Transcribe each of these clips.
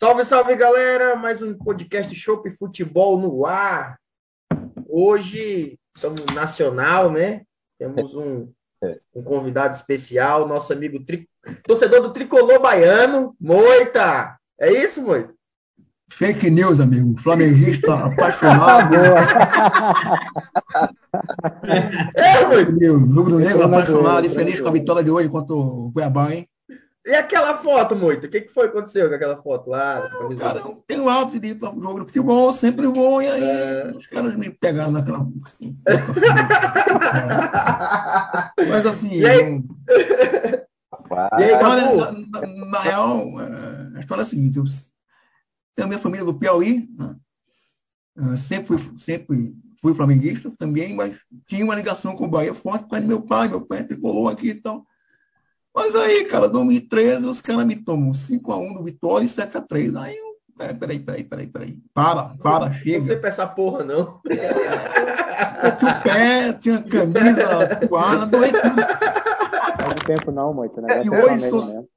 Salve, salve, galera! Mais um podcast Chopp Futebol no ar. Hoje somos nacional, né? Temos um, um convidado especial, nosso amigo tri... torcedor do tricolor baiano, Moita. É isso, Moita? Fake news, amigo. Flamenguista apaixonado. é, Moita. Rubro Negro apaixonado e feliz com a vitória de hoje contra o Cuiabá, hein? E aquela foto, Moita? O que, que foi que aconteceu com aquela foto lá? Não, cara, eu tenho hábito de ir para jogo de futebol, sempre vou, e aí é... os caras me pegaram naquela. Mas assim. E aí, eu... e aí na, na, na, real, a história é a seguinte: eu tenho a minha família do Piauí, né? sempre, sempre fui flamenguista também, mas tinha uma ligação com o Bahia forte por causa do meu pai, meu pai tricolou aqui e tal. Mas aí, cara, 2013, os caras me tomam 5x1 no Vitória e 7x3. Aí eu. É, peraí, peraí, peraí, peraí. Para, para, chega. Não sei pra essa porra, não. Eu tinha o pé, tinha camisa, toalha, dois. Não tempo não, muito, né? E hoje, sou,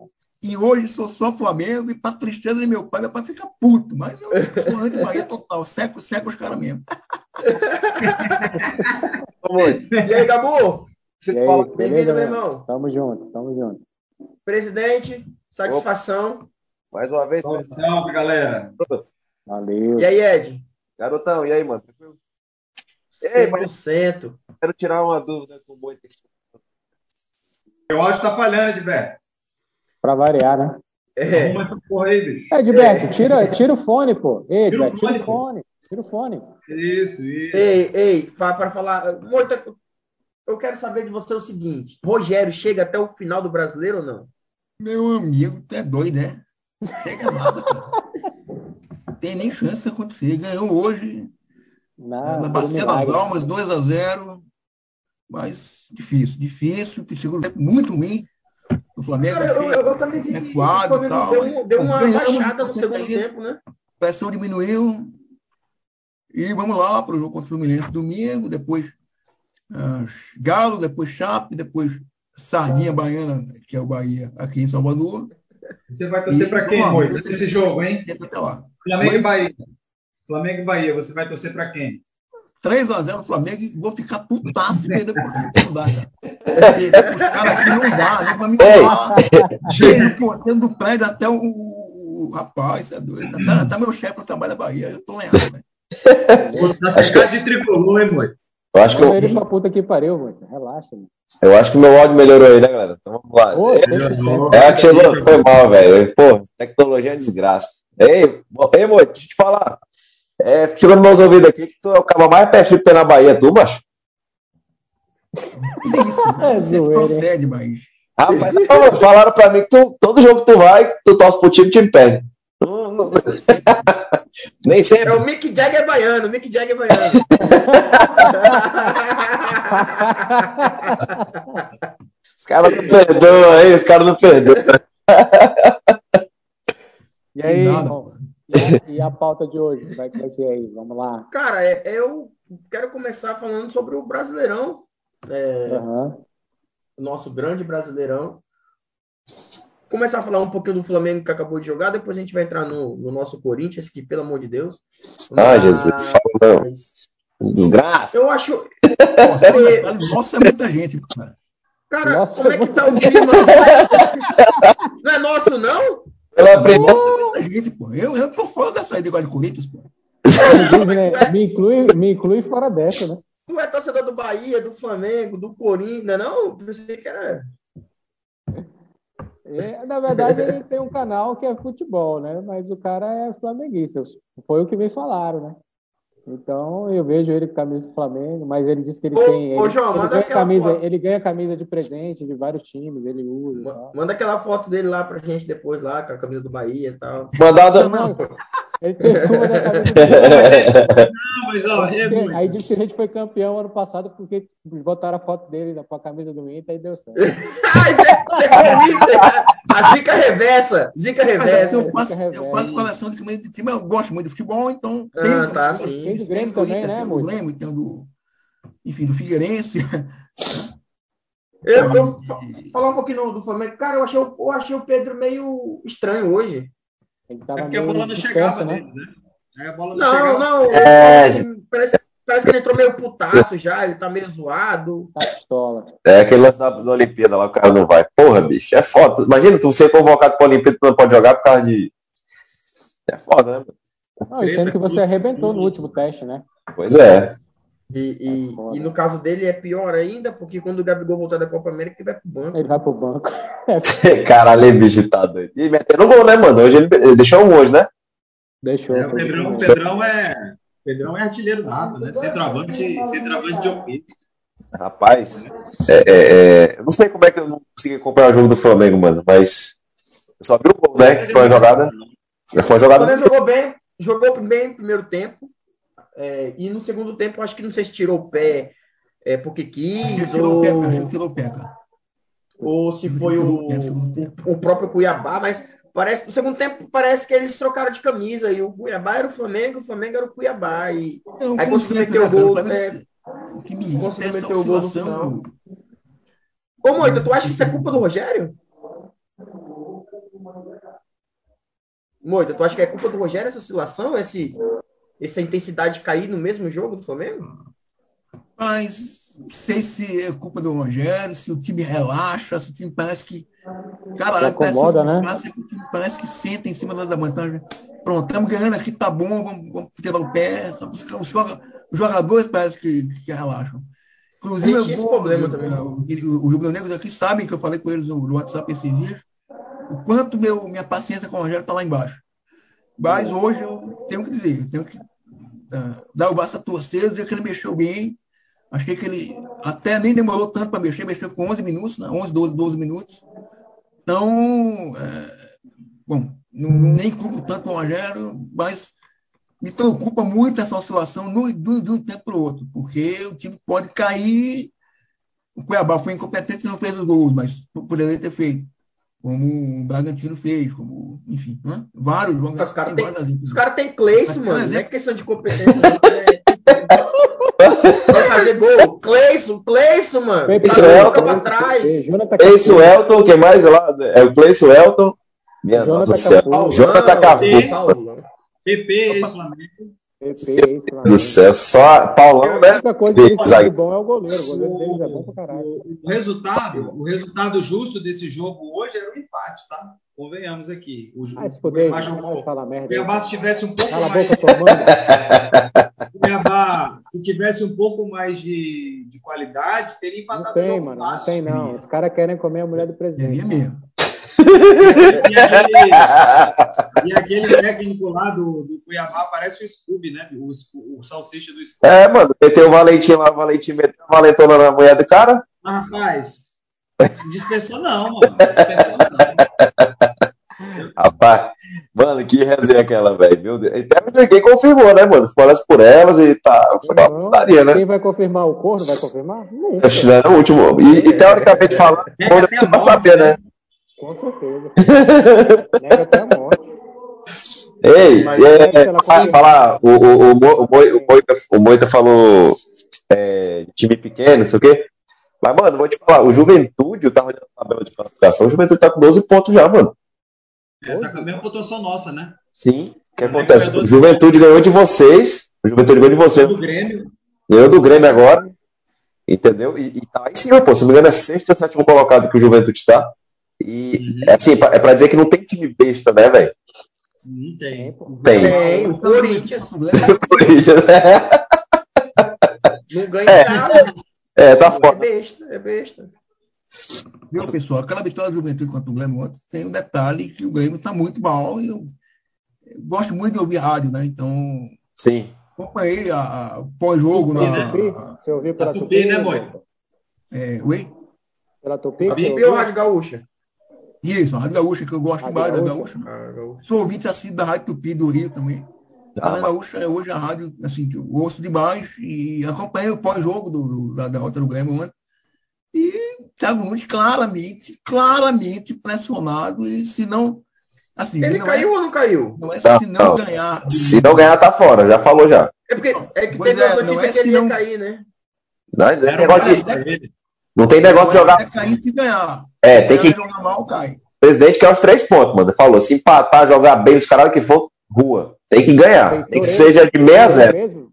e hoje sou só Flamengo e pra tristeza de meu pai, meu pai fica puto. Mas eu sou anti-Bahia total, seco, seco os caras mesmo. e aí, Gabu? Você aí, fala, bem-vindo, meu irmão. Tamo junto, tamo junto. Presidente, satisfação. Opa. Mais uma vez. Salve, salve, galera. Pronto. Valeu. E aí, Ed? Garotão, e aí, mano? 100%. Mas quero tirar uma dúvida com o Moita. Eu acho que tá falhando, Edberto. Pra variar, né? É. Arruma essa porra aí, bicho. É, Edberto, tira, tira o fone, pô. Ei, Edberto, tira o fone. Tira o fone. Isso, isso. Ei, ei, para falar. Moita, eu quero saber de você o seguinte: Rogério chega até o final do brasileiro ou não? Meu amigo, tu é doido, né? Chega nada. Tem nem chance de acontecer. Ganhou hoje. Na Bacia das Almas, 2 a 0 Mas difícil, difícil. O segundo tempo muito ruim. O Flamengo Cara, eu, eu, eu, também vi que o Flamengo deu, deu uma baixada no segundo tempo, né? A pressão diminuiu. E vamos lá para o jogo contra o Fluminense domingo. Depois uh, Galo, depois Chape, depois Sardinha Baiana, que é o Bahia, aqui em Salvador. Você vai torcer para quem, Moisés, esse jogo, hein? Até lá. Flamengo e Bahia. Flamengo e Bahia, você vai torcer para quem? 3x0 Flamengo e vou ficar putaço de perder por Não dá, cara. Os caras aqui não dá, né? Pra mim não dá. Chega cortando do prédio até o, o, o rapaz, é doido. Tá, tá meu chefe trabalha na Bahia, eu tô lendo, né? Tá de tricolor, hein, mãe? Eu acho que eu... ele pra puta que pariu, mano. Relaxa, mano. Eu acho que meu áudio melhorou aí, né, galera? Então vamos lá. Pô, é, é que chegou, foi mal, velho. Pô, tecnologia é desgraça. Ei, ei, moço, deixa eu te falar. É, nos meus ouvidos aqui que tu é o cara mais pé frio que tem na Bahia, tu, macho? É, você procede, mas. Rapaz, não, falaram pra mim que tu, todo jogo que tu vai, tu torce pro time, o time perde. Não, não... Nem sempre. É o Mick Jagger baiano, o Mick Jagger baiano. os caras não perdoam aí, os caras não perdoam. E aí, irmão? E a pauta de hoje? Como é que vai ser aí? Vamos lá. Cara, é, eu quero começar falando sobre o Brasileirão. É, uhum. O nosso grande Brasileirão começar a falar um pouquinho do Flamengo que acabou de jogar, depois a gente vai entrar no, no nosso Corinthians, que, pelo amor de Deus. Ah, Jesus, fala não. Desgraça. Eu acho. Nossa, é muita gente, cara. Cara, nossa, como é que tá o clima? não é nosso, não? Pela primeira... Nossa, gente, pô. Eu, eu tô fora dessa aí de igual de Corinthians, pô. me, inclui, me inclui fora dessa, né? Tu é torcedor do Bahia, do Flamengo, do Corinthians, não é pensei que era. É, na verdade, ele tem um canal que é futebol, né? Mas o cara é flamenguista. Foi o que me falaram, né? Então eu vejo ele com camisa do Flamengo, mas ele disse que ele ô, tem. Ô, ele, João, ele, ganha camisa, ele ganha camisa de presente de vários times, ele usa. Manda, manda aquela foto dele lá pra gente depois, lá, com a camisa do Bahia e tal. Mandada. Não, ele tem uma da camisa do Não, mas ó, é Aí disse que a gente foi campeão ano passado porque botaram a foto dele com a camisa do Inter e deu certo. ah, isso é, isso é o Inter! A zica reversa! Zica reversa. Eu faço, eu faço coleção de time, eu gosto muito de futebol, então. Ah, tem, tá, sim. Tem do Grêmio também, né, do Grêmio, tem do. Enfim, do Figueirense. Eu, eu falar um pouquinho do Flamengo. Cara, eu achei, eu achei o Pedro meio estranho hoje. Ele tava é porque a bola não chegava né? nele, né? Aí a bola não, não chegava. Não, é... parece, parece que ele entrou meio putaço já, ele tá meio zoado. Tá pistola. É aquele lance da, da Olimpíada lá, o cara não vai. Porra, bicho, é foda. Imagina tu ser convocado pra Olimpíada e tu não pode jogar por causa de. É foda, né? Não, e sendo que você arrebentou no último teste, né? Pois é. E, e, e, no caso dele é pior ainda, porque quando o Gabigol voltar da Copa América, ele vai pro banco. Ele vai pro banco. Caralho, bicho, tá doido. E metendo gol, né, mano? Hoje ele deixou um hoje, né? Deixou. É, o Pedrão, Pedrão, é, Pedrão é artilheiro nato, né? Centroavante, centroavante de ofício. Rapaz, é, é, é, eu não sei como é que eu não consegui comprar o jogo do Flamengo, mano, mas eu só vi o gol, né? Que foi uma jogada. Foi uma jogada. O Flamengo jogou bem, jogou bem no primeiro tempo. É, e no segundo tempo, acho que não sei se tirou o pé é, porque quis, ou... tirou o pé, cara. ou se foi o, o, próprio Cuiabá, mas parece no segundo tempo parece que eles trocaram de camisa e o Cuiabá era o Flamengo, o Flamengo era o Cuiabá e não, aí conseguiu meter o gol, é, o que me conseguiu meter o gol no final. Ô, Moita, tu acha que isso é culpa do Rogério? Moita, tu acha que é culpa do Rogério essa oscilação, esse essa intensidade cair no mesmo jogo do Flamengo? Mas não sei se é culpa do Rogério, se o time relaxa, se o time parece que. Cara, acomoda, né? Parece que o time parece que senta em cima da vantagem. Pronto, estamos ganhando aqui, tá bom, vamos, vamos tirar o pé. Os, os jogadores parece que, que relaxam. Inclusive, eu problema eu, também. o, o Rubro Negros aqui sabem que eu falei com eles no, no WhatsApp esses dias, o quanto meu, minha paciência com o Rogério está lá embaixo. Mas hoje eu tenho que dizer, eu tenho que uh, dar o braço a torcer, dizer que ele mexeu bem. Achei que ele até nem demorou tanto para mexer, mexeu com 11 minutos, né? 11, 12, 12 minutos. Então, é, bom, não, nem culpo tanto o Rogério, mas me preocupa muito essa oscilação no, de um tempo para o outro, porque o time pode cair. O Cuiabá foi incompetente e não fez os gols, mas poderia ter feito como o Bragantino fez, como, enfim, né? vários jogos. Os caras têm cara tem Cleice, mano, não é questão de competência. Vai fazer gol. Cleison, Cleison, mano. Cleison Elton. Pra trás. Cleison Elton, o que mais lá? É o Cleison Elton. Minha nossa céu. Jonathan Cafu. PP, ex-Flamengo do céu, só Paulão, né? A única coisa que eles bom é o goleiro. O goleiro deles é bom pra caralho. O resultado, o resultado justo desse jogo hoje era o empate, tá? Convenhamos aqui. O, ah, se puder, o jogou. Fala merda. O Cuiabá se tivesse um pouco Cala mais. Boca, Cuiabá, se tivesse um pouco mais de, de qualidade, teria empatado não tem, o jogo mano, fácil. Não tem, não. Os caras querem comer a mulher do presidente. É mesmo. E aquele, e aquele técnico lá do, do Cuiabá parece o Scooby, né? O, o salsicha do Scooby. É, mano, meteu o Valentim lá, o Valentim meteu a valentona na mulher do cara. rapaz, dispensou não, mano. Dispensou não. Rapaz, mano, que resenha aquela, velho. Até ninguém confirmou, né, mano? Parece por elas e tá. Foi uma putaria, né? Quem vai confirmar o corno vai confirmar? Não. Acho que não é o último. E, e teoricamente falando, é, é, é, pra saber, né? Com certeza. Nega até a morte. Ei, é, é, falar, o, o, o, o, Moita, o Moita falou é, time pequeno, não sei o quê. Mas, mano, vou te falar, o Juventude, eu tava olhando a tabela de classificação, o Juventude tá com 12 pontos já, mano. É, tá com a mesma pontuação nossa, né? Sim, o que acontece? O Juventude ganhou de vocês, o Juventude ganhou de vocês. Do Grêmio. Ganhou do Grêmio agora, entendeu? E, e tá aí sim, pô, se não me engano é sexto ou sétimo colocado que o Juventude tá. E, uhum. assim, é pra dizer que não tem time besta, né, velho? Não tem. Tem. Tem, o Corinthians. o Corinthians, é. Não ganha é. nada. É, tá foda. É besta, é besta. Viu, pessoal? Aquela vitória do Juventude contra o Grêmio ontem tem um detalhe que o Grêmio tá muito mal e eu, eu gosto muito de ouvir rádio, né? Então. Sim. Acompanhei a, a pós-jogo na. Tupi, Você ouviu pela Tupi, Tupi né, Boi? É, oi? Pela Tupi? Tupi ou Rádio Gaúcha? Isso, a Rádio Gaúcha, que eu gosto Rádio mais da Gaúcha. Sou ouvinte assim da Rádio Tupi do Rio também. A Rádio Gaúcha é hoje a rádio assim, que eu ouço demais e acompanhei o pós-jogo do, do, da derrota do Grêmio ontem. E Thiago Nunes claramente, claramente pressionado e se não. Assim, ele não caiu é, ou não caiu? Não é não, se não, não, ganhar. Se não ganhar, tá fora, já falou já. É porque é que teve é, a notícia é que ele ia cair, né? Não, não, negócio de, não tem negócio de jogar. É cair se ganhar. É, tem que. Mal, cai. presidente quer os três pontos, mano. Falou: se empatar, jogar bem, os caras que for, rua. Tem que ganhar. Tem que seja de 6 a 0.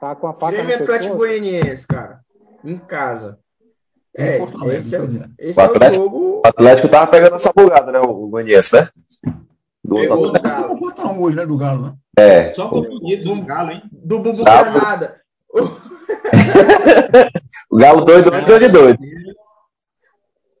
Tá com a faca Grêmio Atlético Goianiense, cara. Em casa. É, esse, é, esse o Atlético, é o jogo. O Atlético tava pegando essa bugada, né? O Goianiense, né? Do outro Atlético. contra um hoje, né? Do Galo, né? É. Só confundido do Galo, hein? Do Bubu Granada. o Galo doido, doido de doido.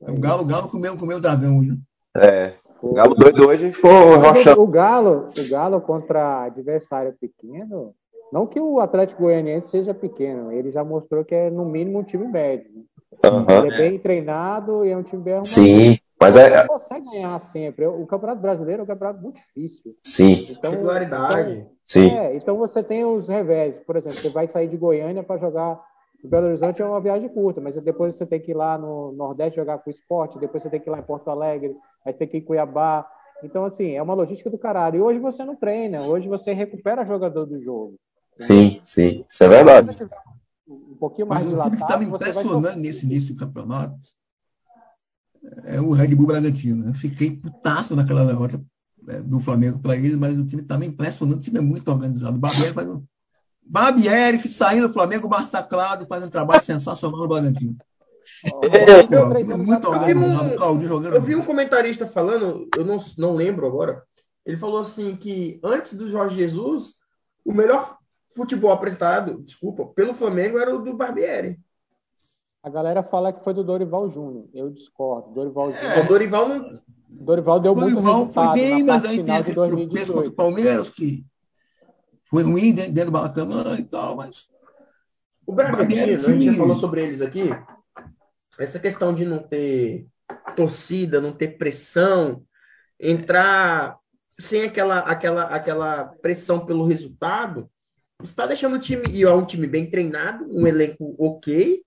O Galo, o Galo comeu, comeu o dragão hoje. É. O Galo doido hoje ficou rochando. O Galo, o Galo contra adversário pequeno, não que o Atlético Goianiense seja pequeno, ele já mostrou que é no mínimo um time médio. Né? Uhum. Ele é bem treinado e é um time bem arrumado. Sim, mas é. Ele consegue ganhar sempre. O Campeonato Brasileiro é um campeonato muito difícil. Sim. Então, Regularidade. Então, Sim. É, então você tem os revés. Por exemplo, você vai sair de Goiânia para jogar o Belo Horizonte é uma viagem curta, mas depois você tem que ir lá no Nordeste jogar com o esporte, depois você tem que ir lá em Porto Alegre, aí você tem que ir em Cuiabá. Então, assim, é uma logística do caralho. E hoje você não treina, hoje você recupera jogador do jogo. Sim, sim, isso é verdade. Um pouquinho mais Mas o time que está me impressionando nesse início do campeonato é o Red Bull Bragantino. Eu fiquei putaço naquela derrota é, do Flamengo para eles, mas o time está me impressionando. O time é muito organizado. O Barbieri faz um Barbieri, que saiu do Flamengo massacrado, fazendo um trabalho sensacional no Bragantino. Eu vi um comentarista falando, eu não, não lembro agora, ele falou assim que antes do Jorge Jesus, o melhor futebol apresentado, desculpa, pelo Flamengo era o do Barbieri. A galera fala que foi do Dorival Júnior. Eu discordo. Dorival Júnior. É, o Dorival não. Dorival deu Dorival muito resultado foi bem, mas aí tropeço contra o Palmeiras que foi ruim dentro, dentro do Maracanã e tal, mas. O Bragantino, a gente já falou sobre eles aqui. Essa questão de não ter torcida, não ter pressão, entrar sem aquela, aquela, aquela pressão pelo resultado, está deixando o time, e é um time bem treinado, um elenco ok.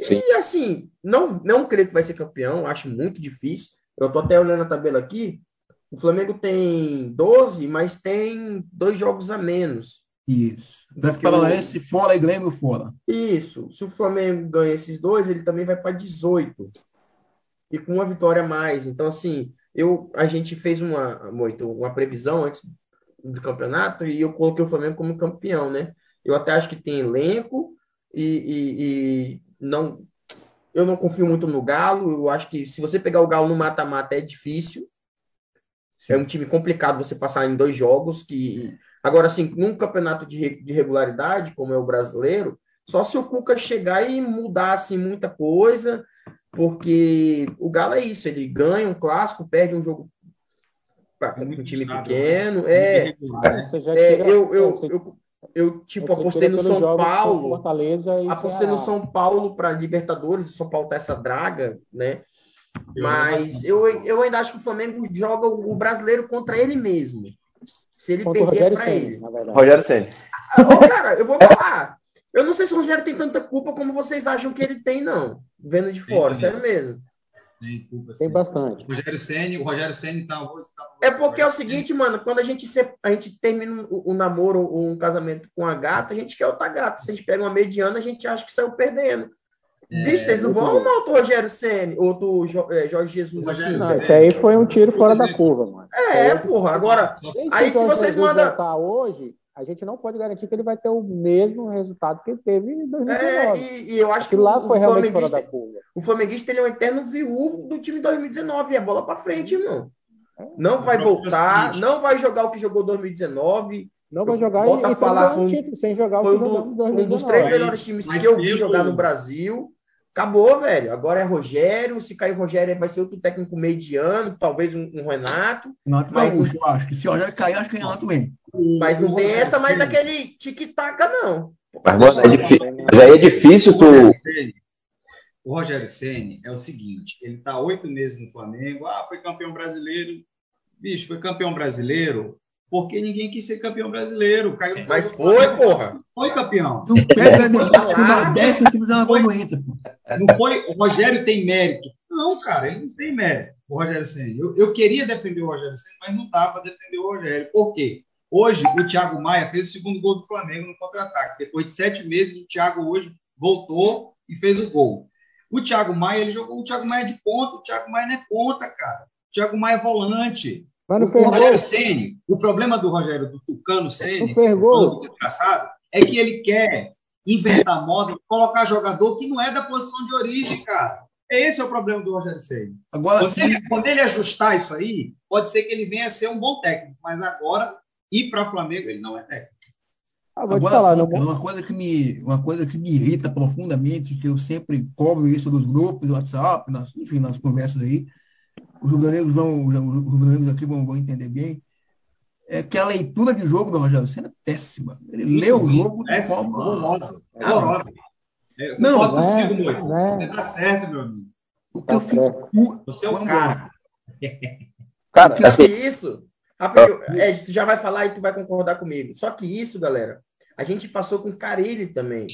Sim. E assim, não, não creio que vai ser campeão, acho muito difícil. Eu estou até olhando a tabela aqui. O Flamengo tem 12, mas tem dois jogos a menos. Isso. Atlético Paranaense o... fora e Grêmio fora. Isso. Se o Flamengo ganha esses dois, ele também vai para 18. E com uma vitória a mais. Então, assim, eu, a gente fez uma, muito, uma previsão antes do campeonato e eu coloquei o Flamengo como campeão, né? Eu até acho que tem elenco e, e, e não eu não confio muito no Galo. Eu acho que se você pegar o Galo no mata-mata é difícil. É um time complicado você passar em dois jogos. que Agora, assim, num campeonato de, de regularidade, como é o brasileiro, só se o Cuca chegar e mudar assim, muita coisa, porque o Galo é isso, ele ganha um clássico, perde um jogo com um time né? pequeno. É, é, é eu, eu, eu, eu, tipo, apostei no São Paulo. Apostei no São Paulo para Libertadores, o São Paulo tá essa draga, né? Mas eu, eu ainda acho que o Flamengo joga o brasileiro contra ele mesmo. Se ele contra perder para ele. Rogério Senna. Ah, cara, eu vou falar. Eu não sei se o Rogério tem tanta culpa como vocês acham que ele tem, não. Vendo de fora, sério mesmo. Tem culpa, Tem bastante. O Rogério Senna, o Rogério Senna tá, tá, É porque é o seguinte, mano, quando a gente, se, a gente termina o, o namoro, um casamento com a gata, a gente quer outra gata. Se a gente pega uma mediana, a gente acha que saiu perdendo. É, Bicho, vocês não vão arrumar outro Rogério Senna, outro é, Jorge Jesus assim. Não, esse aí foi um tiro fora da curva, mano. É, é porra. Agora, aí se vocês mandam. hoje, a gente não pode garantir que ele vai ter o mesmo resultado que ele teve em 2019. É, e, e eu acho que lá foi realmente fora da curva. O flamenguista ele é um eterno viúvo do time 2019, é bola para frente, irmão. É. Não vai voltar, não vai jogar o que jogou 2019. Não vai jogar Bota e, e falar um título, sem jogar o que jogou um, 2019. um dos três melhores times que eu vi jogar no Brasil. Acabou, velho. Agora é Rogério. Se cair o Rogério, vai ser outro técnico mediano, talvez um, um Renato. Renato mas... Gaúcho, eu acho. Que se o Rogério cair, acho que é Renato mesmo. Mas não tem essa mais daquele tic-tac, não. Mas, mano, é difícil. Mas aí é difícil tu. O Rogério Ceni é o seguinte: ele tá oito meses no Flamengo. Ah, foi campeão brasileiro. Bicho, foi campeão brasileiro porque ninguém quis ser campeão brasileiro. Caiu Mas foi, porra. Foi campeão. Não pega no Nordeste, o time no Inter. Não foi. O Rogério tem mérito. Não, cara, ele não tem mérito. O Rogério Senna. Eu, eu queria defender o Rogério Senna, mas não dava para defender o Rogério. Por quê? Hoje, o Thiago Maia fez o segundo gol do Flamengo no contra-ataque. Depois de sete meses, o Thiago hoje voltou e fez o gol. O Thiago Maia, ele jogou o Thiago Maia de ponta. O Thiago Maia não é ponta, cara. Thiago Maia é volante. Mas o Rogério Ceni, o problema do Rogério, do Tucano Ceni, do desgraçado, é que ele quer inventar moda, colocar jogador que não é da posição de origem, cara. Esse é o problema do Rogério Ceni. Agora, quando, ele, quando ele ajustar isso aí, pode ser que ele venha a ser um bom técnico, mas agora ir para Flamengo ele não é técnico. Ah, Agora, falar, não... uma coisa que me uma coisa que me irrita profundamente, que eu sempre cobro isso nos grupos do WhatsApp, nas, enfim, nas conversas aí, os rubro-negros vão, os rubro aqui vão, vão entender bem, é que a leitura de jogo do Rogério Senna é péssima. Ele Isso, lê o jogo de forma. Horrorosa. É, não, não, é, não é. Você tá certo, meu amigo. O que tá eu fico, Você é o cara. Cara, que assim, isso. Ed, tu já vai falar e tu vai concordar comigo. Só que isso, galera, a gente passou com Carilli também.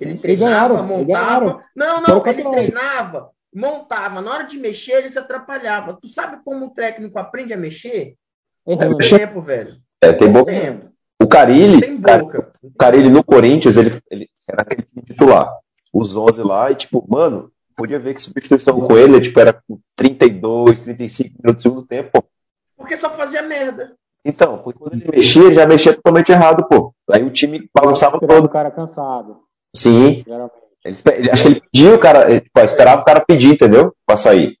Ele treinava, montava. Não, não, ele treinava, montava. Na hora de mexer, ele se atrapalhava. Tu sabe como o técnico aprende a mexer? É, tempo, velho. É, tem boca. Tempo. O Carilli, tem boca. o Carilli no Corinthians, ele, ele era aquele time titular. Os 11 lá, e tipo, mano, podia ver que substituição com ele, tipo, era com 32, 35 minutos do segundo tempo. Porque só fazia merda. Então, porque quando ele mexia, ele já mexia totalmente errado, pô. Aí o time bagunçava todo. o cara cansado. Sim. Ele, acho que ele pediu o cara, tipo, esperava o cara pedir, entendeu? Pra sair.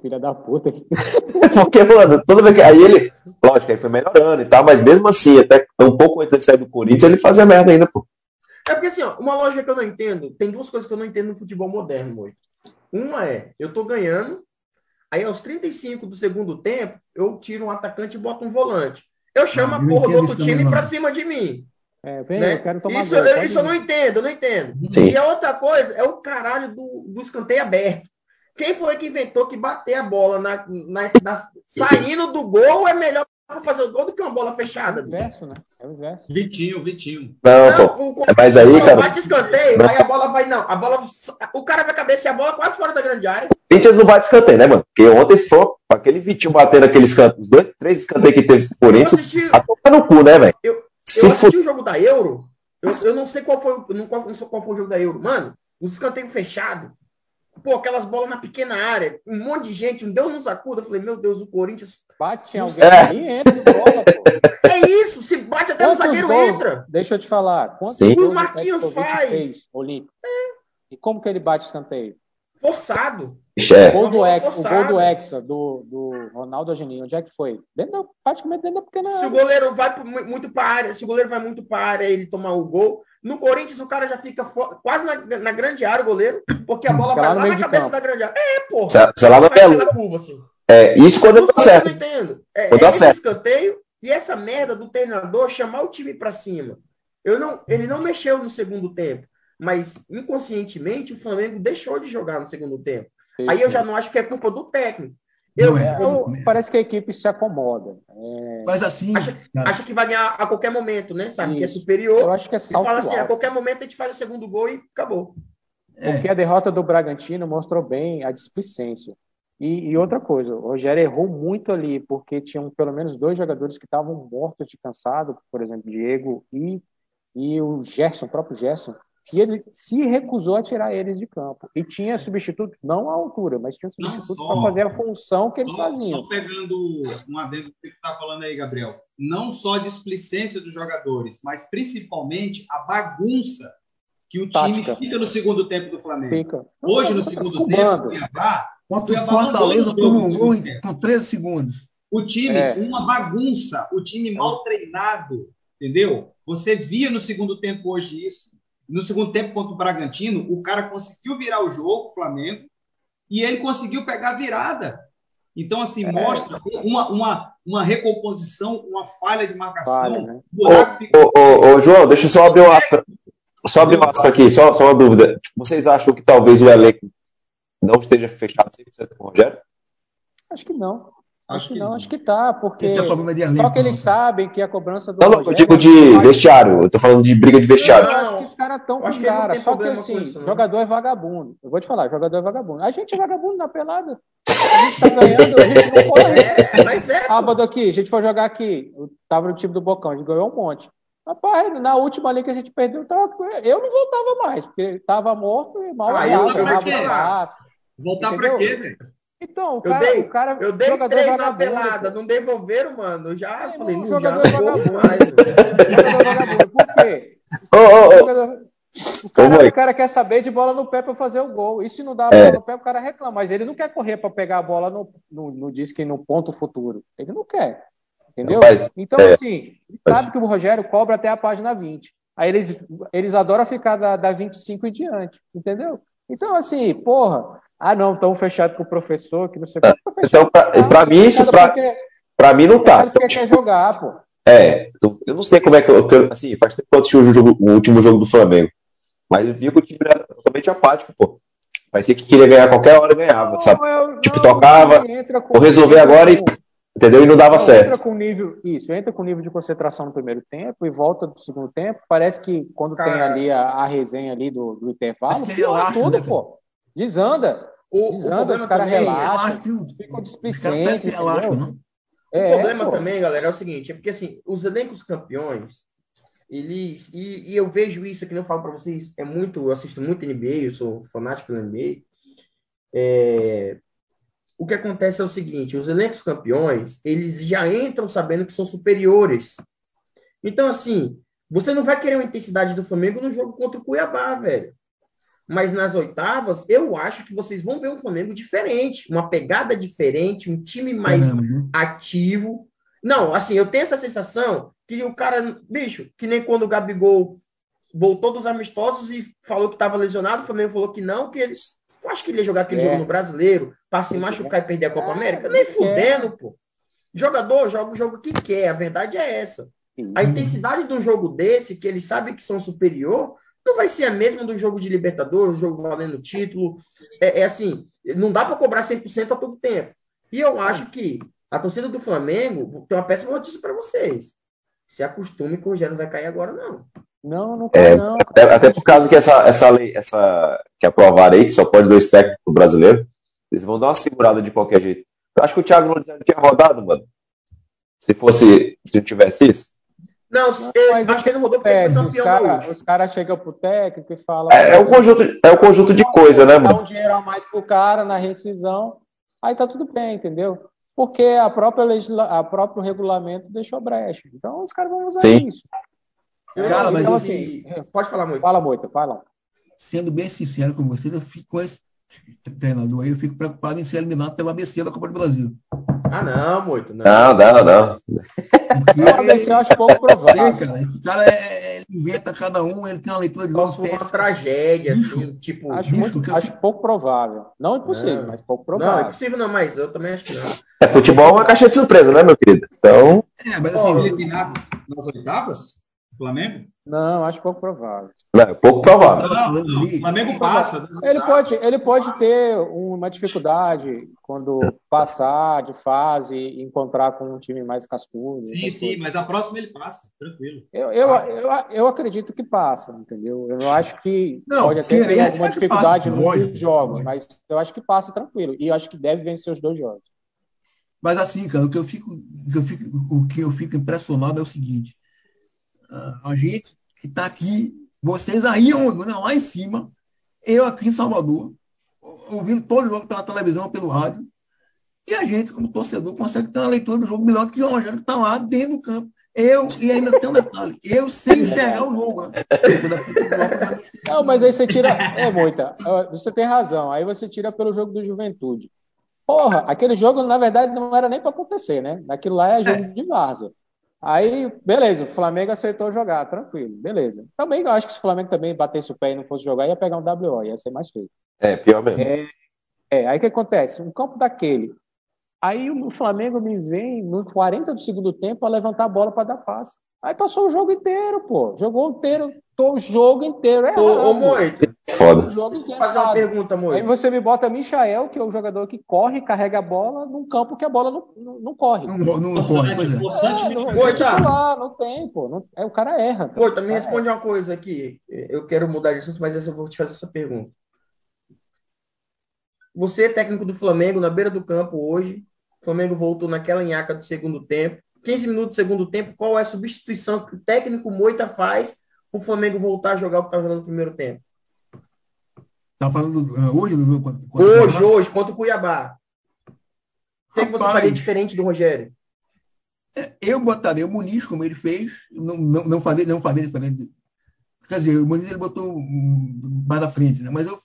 Filha da puta. Porque, mano, toda vez que. Aí ele. Lógico, aí foi melhorando e tal, mas mesmo assim, até um pouco antes de sair do Corinthians, ele fazia merda ainda, pô. É porque assim, ó, uma lógica que eu não entendo, tem duas coisas que eu não entendo no futebol moderno, muito. Uma é, eu tô ganhando, aí aos 35 do segundo tempo, eu tiro um atacante e boto um volante. Eu chamo ah, a porra do outro time pra cima de mim. É, vem, né? eu quero tomar isso, gol, eu, isso eu não entendo, eu não entendo. Sim. E a outra coisa é o caralho do, do escanteio aberto. Quem foi que inventou que bater a bola na, na, na saindo do gol é melhor para fazer o gol do que uma bola fechada? É o inverso, né? É o inverso. Vitinho, Vitinho. Não, não pô. O, é, mas aí, cara. Bate escanteio, não. aí a bola vai. Não, a bola. O cara vai cabecear a bola quase fora da grande área. Corinthians não bate escanteio, né, mano? Porque ontem foi aquele Vitinho batendo aqueles cantos, os dois, três escanteios que teve pro Corinthians. Assisti... A toca no cu, né, velho? Eu, eu assisti o jogo da Euro. Eu, eu não sei qual foi, não, qual, não sei qual foi o jogo da Euro. Mano, os escanteios fechados pô, aquelas bolas na pequena área, um monte de gente, um Deus nos acuda. Eu falei, meu Deus, o Corinthians. Bate em alguém é. e entra bola, pô. É isso, se bate até Quantos o zagueiro gols, entra. Deixa eu te falar. Quantos Sim. o Marquinhos faz? Fez, Olímpico. É. E como que ele bate escanteio? Forçado. É. O gol do, Ex, o gol do Hexa, do, do Ronaldo Ageninho, onde é que foi? Dentro praticamente dentro da pequena área. Se o goleiro vai muito para a área, se o goleiro vai muito para a área ele tomar o gol, no Corinthians, o cara já fica quase na, na grande área, o goleiro, porque a bola vai lá, lá na cabeça campo. da grande área. É, porra. Belo. Curva, assim. É, isso quando eu tô certo. Eu não entendo. É, é esse certo. escanteio e essa merda do treinador chamar o time para cima. Eu não, ele não mexeu no segundo tempo, mas inconscientemente o Flamengo deixou de jogar no segundo tempo. Sim, Aí eu já não acho que é culpa do técnico. Eu, é, eu, parece que a equipe se acomoda. É... Mas assim. Acha, acha, que vai ganhar a qualquer momento, né? Sabe Isso. que é superior. Eu acho que é salto. E fala assim: a qualquer momento a gente faz o segundo gol e acabou. É. Porque a derrota do Bragantino mostrou bem a displicência. E, e, outra coisa, o Rogério errou muito ali, porque tinham pelo menos dois jogadores que estavam mortos de cansado, por exemplo, Diego e, e o Gerson, o próprio Gerson, e ele se recusou a tirar eles de campo. E tinha substituto, não à altura, mas tinha substituto para fazer a função que eles só, faziam. Só pegando um adendo que você está falando aí, Gabriel. Não só a displicência dos jogadores, mas principalmente a bagunça que o Tática. time fica no segundo tempo do Flamengo. Fica. Hoje, no segundo tempo, Cuiabá... Contra o Fortaleza tomou um gol com 13 segundos. O time, é. uma bagunça. O time mal treinado, entendeu? Você via no segundo tempo hoje isso no segundo tempo contra o Bragantino, o cara conseguiu virar o jogo, o Flamengo, e ele conseguiu pegar a virada. Então, assim, é. mostra uma, uma, uma recomposição, uma falha de marcação. Falha, né? ô, fica... ô, ô, ô, João, deixa eu só abrir uma, só abrir uma aqui, só, só uma dúvida. Vocês acham que talvez o elenco não esteja fechado 100% com o Rogério? Acho que não. Acho que não, acho que tá, porque é problema de só que eles sabem que a cobrança do Não, não, eu digo de vestiário, eu tô falando de briga de vestiário. Eu acho que os caras estão com cara, só que assim, isso, jogador é vagabundo. Eu vou te falar, jogador é vagabundo. A gente é vagabundo na pelada. A gente tá ganhando, a gente não pode. É, mas é. Sábado aqui, a gente foi jogar aqui, eu tava no time do Bocão, a gente ganhou um monte. Rapaz, na última ali que a gente perdeu, eu não voltava mais, porque tava morto e mal ah, voltava pra quê? Voltar pra quê, velho? Então, o cara, eu dei, o cara, eu dei jogador três na pelada, não devolveram, mano. Já é, falei, não, jogador já, vagabundo. jogador vagabundo. Por quê? Oh, oh, oh. O cara, o cara, quer saber de bola no pé para fazer o gol. E se não dá a bola é. no pé, o cara reclama. Mas ele não quer correr para pegar a bola no, no, no disque no ponto futuro. Ele não quer. Entendeu? Mas, então, é. assim, sabe que o Rogério cobra até a página 20. Aí eles, eles adoram ficar da, da 25 em diante. Entendeu? Então, assim, porra. Ah, não, tão fechado com o professor, que não sei o que. Então, para mim, isso, para mim, não tá. Porque quer jogar, pô. É, eu não sei como é que eu. Assim, faz tempo que eu assisti o, jogo, o último jogo do Flamengo. Mas eu vi que o time era totalmente apático, pô. Parecia que queria ganhar qualquer hora ganhava, não, sabe? Eu, tipo, não, tocava, vou resolver agora e. Entendeu? E não dava não, certo. Entra com nível, isso, entra com nível de concentração no primeiro tempo e volta do segundo tempo. Parece que quando tem ali a, a resenha ali do, do intervalo, piora tudo, né, pô. Desanda. O, desanda, o os caras relaxam, ficam displicentes. É, o problema pô. também, galera, é o seguinte: é porque assim, os elencos campeões, eles. E, e eu vejo isso aqui, eu falo para vocês, é muito. Eu assisto muito NBA, eu sou fanático do NBA. É, o que acontece é o seguinte: os elencos campeões, eles já entram sabendo que são superiores. Então, assim, você não vai querer uma intensidade do Flamengo no jogo contra o Cuiabá, velho. Mas nas oitavas, eu acho que vocês vão ver um Flamengo diferente, uma pegada diferente, um time mais ativo. Não, assim, eu tenho essa sensação que o cara, bicho, que nem quando o Gabigol voltou dos amistosos e falou que estava lesionado, o Flamengo falou que não, que eles. Eu acho que ele ia jogar aquele é. jogo no brasileiro para se machucar e perder a Copa é, América. Nem fudendo, pô. Jogador joga o jogo que quer, a verdade é essa. A intensidade de um jogo desse, que eles sabem que são superior, não vai ser a mesma do jogo de Libertadores, jogo valendo título. É, é assim, não dá para cobrar 100% a todo tempo. E eu acho que a torcida do Flamengo tem uma péssima notícia para vocês. Se acostume que o Rogério não vai cair agora, não. Não, não cai, é, não. Até, até, por causa que essa, essa lei, essa que aprovaram aí, que só pode dois técnicos no brasileiro, eles vão dar uma segurada de qualquer jeito. Eu acho que o Thiago Nunes tinha rodado, mano. Se fosse, se não tivesse isso. Não, não eu acho que ele não rodou porque é, Os caras cara chegam pro técnico e falam. É, é um conjunto, é um conjunto de coisa, né, mano? Dá um dinheiro a mais pro cara na rescisão, aí tá tudo bem, entendeu? Porque a própria legisla... a próprio regulamento deixou brecha. Então os caras vão usar Sim. isso. Cara, mas então, assim, pode falar muito. Fala muito, fala. Sendo bem sincero com vocês, eu fico com esse treinador aí, eu fico preocupado em ser eliminado pelo ABC da Copa do Brasil. Ah, não, muito. Não, não, não. não. ABC eu acho pouco provável. Cara, o cara é, ele inventa cada um, ele tem uma leitura de Nossa, foi uma tragédia, assim, tipo. Acho, muito, acho pouco provável. Não impossível, não. mas pouco provável. Não, é possível não, mas eu também acho que não. É, futebol é uma caixa de surpresa, né, meu querido? Então. É, mas assim, eliminado nas oitavas? Flamengo? Não, acho pouco provável. Não, é pouco provável. Não, o Flamengo passa. Ele pode, ele pode ter uma dificuldade quando passar de fase e encontrar com um time mais cascudo. Sim, sim, mas a próxima ele passa, tranquilo. Eu, eu, passa. eu, eu, acredito que passa, entendeu? Eu acho que não, pode até ter alguma dificuldade nos jogos, mas eu acho que passa tranquilo. E eu acho que deve vencer os dois jogos. Mas assim, cara, o que eu fico, o que eu fico, o que eu fico impressionado é o seguinte a gente que está aqui, vocês aí né, lá em cima, eu aqui em Salvador, ouvindo todo o jogo pela televisão, pelo rádio, e a gente, como torcedor, consegue ter uma leitura do jogo melhor do que o Rogério que está lá dentro do campo. Eu, e ainda tem um detalhe, eu sem enxergar o jogo. Né? Não, mas aí você tira. É muita. Você tem razão. Aí você tira pelo jogo do Juventude. Porra, aquele jogo, na verdade, não era nem para acontecer, né? Aquilo lá é jogo é. de Varsa. Aí, beleza, o Flamengo aceitou jogar, tranquilo, beleza. Também eu acho que se o Flamengo também batesse o pé e não fosse jogar, ia pegar um WO, ia ser mais feio. É, pior mesmo. É, é aí o que acontece? Um campo daquele. Aí o Flamengo me vem nos 40 do segundo tempo a levantar a bola para dar passe. Aí passou o jogo inteiro, pô. Jogou inteiro, o jogo inteiro. É ô, ô Moito, foda. O jogo inteiro fazer uma pergunta, Moito. Aí você me bota Michael, que é o jogador que corre, carrega a bola num campo que a bola não, não, não corre. Não, não, não corre. É, não, não, não tem, pô. Não, é, o cara erra. Moito, me responde uma coisa aqui. Eu quero mudar de assunto, mas eu vou te fazer essa pergunta. Você é técnico do Flamengo na beira do campo hoje. O Flamengo voltou naquela nhaca do segundo tempo 15 minutos do segundo tempo, qual é a substituição que o técnico Moita faz para o Flamengo voltar a jogar o que estava jogando no primeiro tempo? Tá falando uh, hoje do jogo? Hoje, hoje, contra o Cuiabá. O que, é você faria diferente do Rogério? É, eu botaria o Muniz, como ele fez, não, não, não faria, não faria diferente. Quer dizer, o Muniz ele botou mais à frente, né? Mas eu,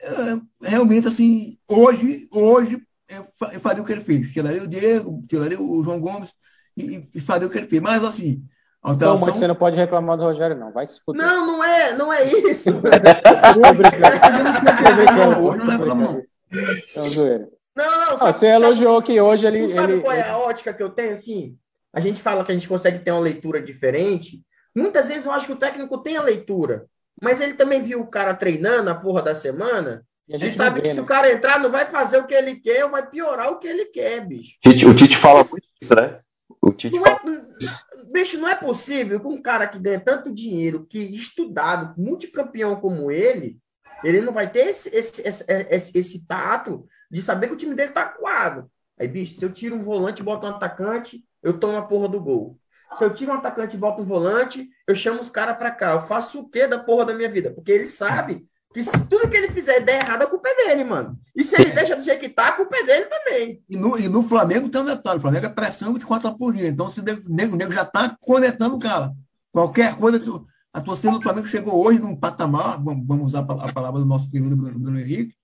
eu realmente, assim, hoje, hoje eu faria o que ele fez. Tiraria o Diego, tiraria o João Gomes e, e faria o que ele fez. Mas, assim, Alteração... Então, mas você não pode reclamar do Rogério, não. Vai se fuder. Não, não é, não é isso. Hoje não reclamou. Então, zoeira. Não, não, sabe, Você elogiou que hoje ele. Sabe ele, qual é a ótica que eu tenho? Assim, a gente fala que a gente consegue ter uma leitura diferente. Muitas vezes eu acho que o técnico tem a leitura, mas ele também viu o cara treinando a porra da semana. E a gente sabe vê, que né? se o cara entrar, não vai fazer o que ele quer ou vai piorar o que ele quer, bicho. O Tite fala muito isso, né? O Tite não é fala... é, bicho, não é possível que um cara que ganha tanto dinheiro, que estudado, multicampeão como ele, ele não vai ter esse, esse, esse, esse, esse tato de saber que o time dele tá coado. Aí, bicho, se eu tiro um volante e boto um atacante, eu tomo a porra do gol. Se eu tiro um atacante e boto um volante, eu chamo os caras para cá. Eu faço o quê da porra da minha vida? Porque ele sabe que se tudo que ele fizer der errado, a culpa é dele, mano. E se ele deixa do jeito que tá, a culpa é dele também. E no, e no Flamengo tem um detalhe: o Flamengo é pressão de conta por dia. Então, se o nego, o nego já tá conectando o cara. Qualquer coisa que. A torcida do Flamengo chegou hoje num patamar, vamos usar a palavra do nosso querido Bruno Henrique,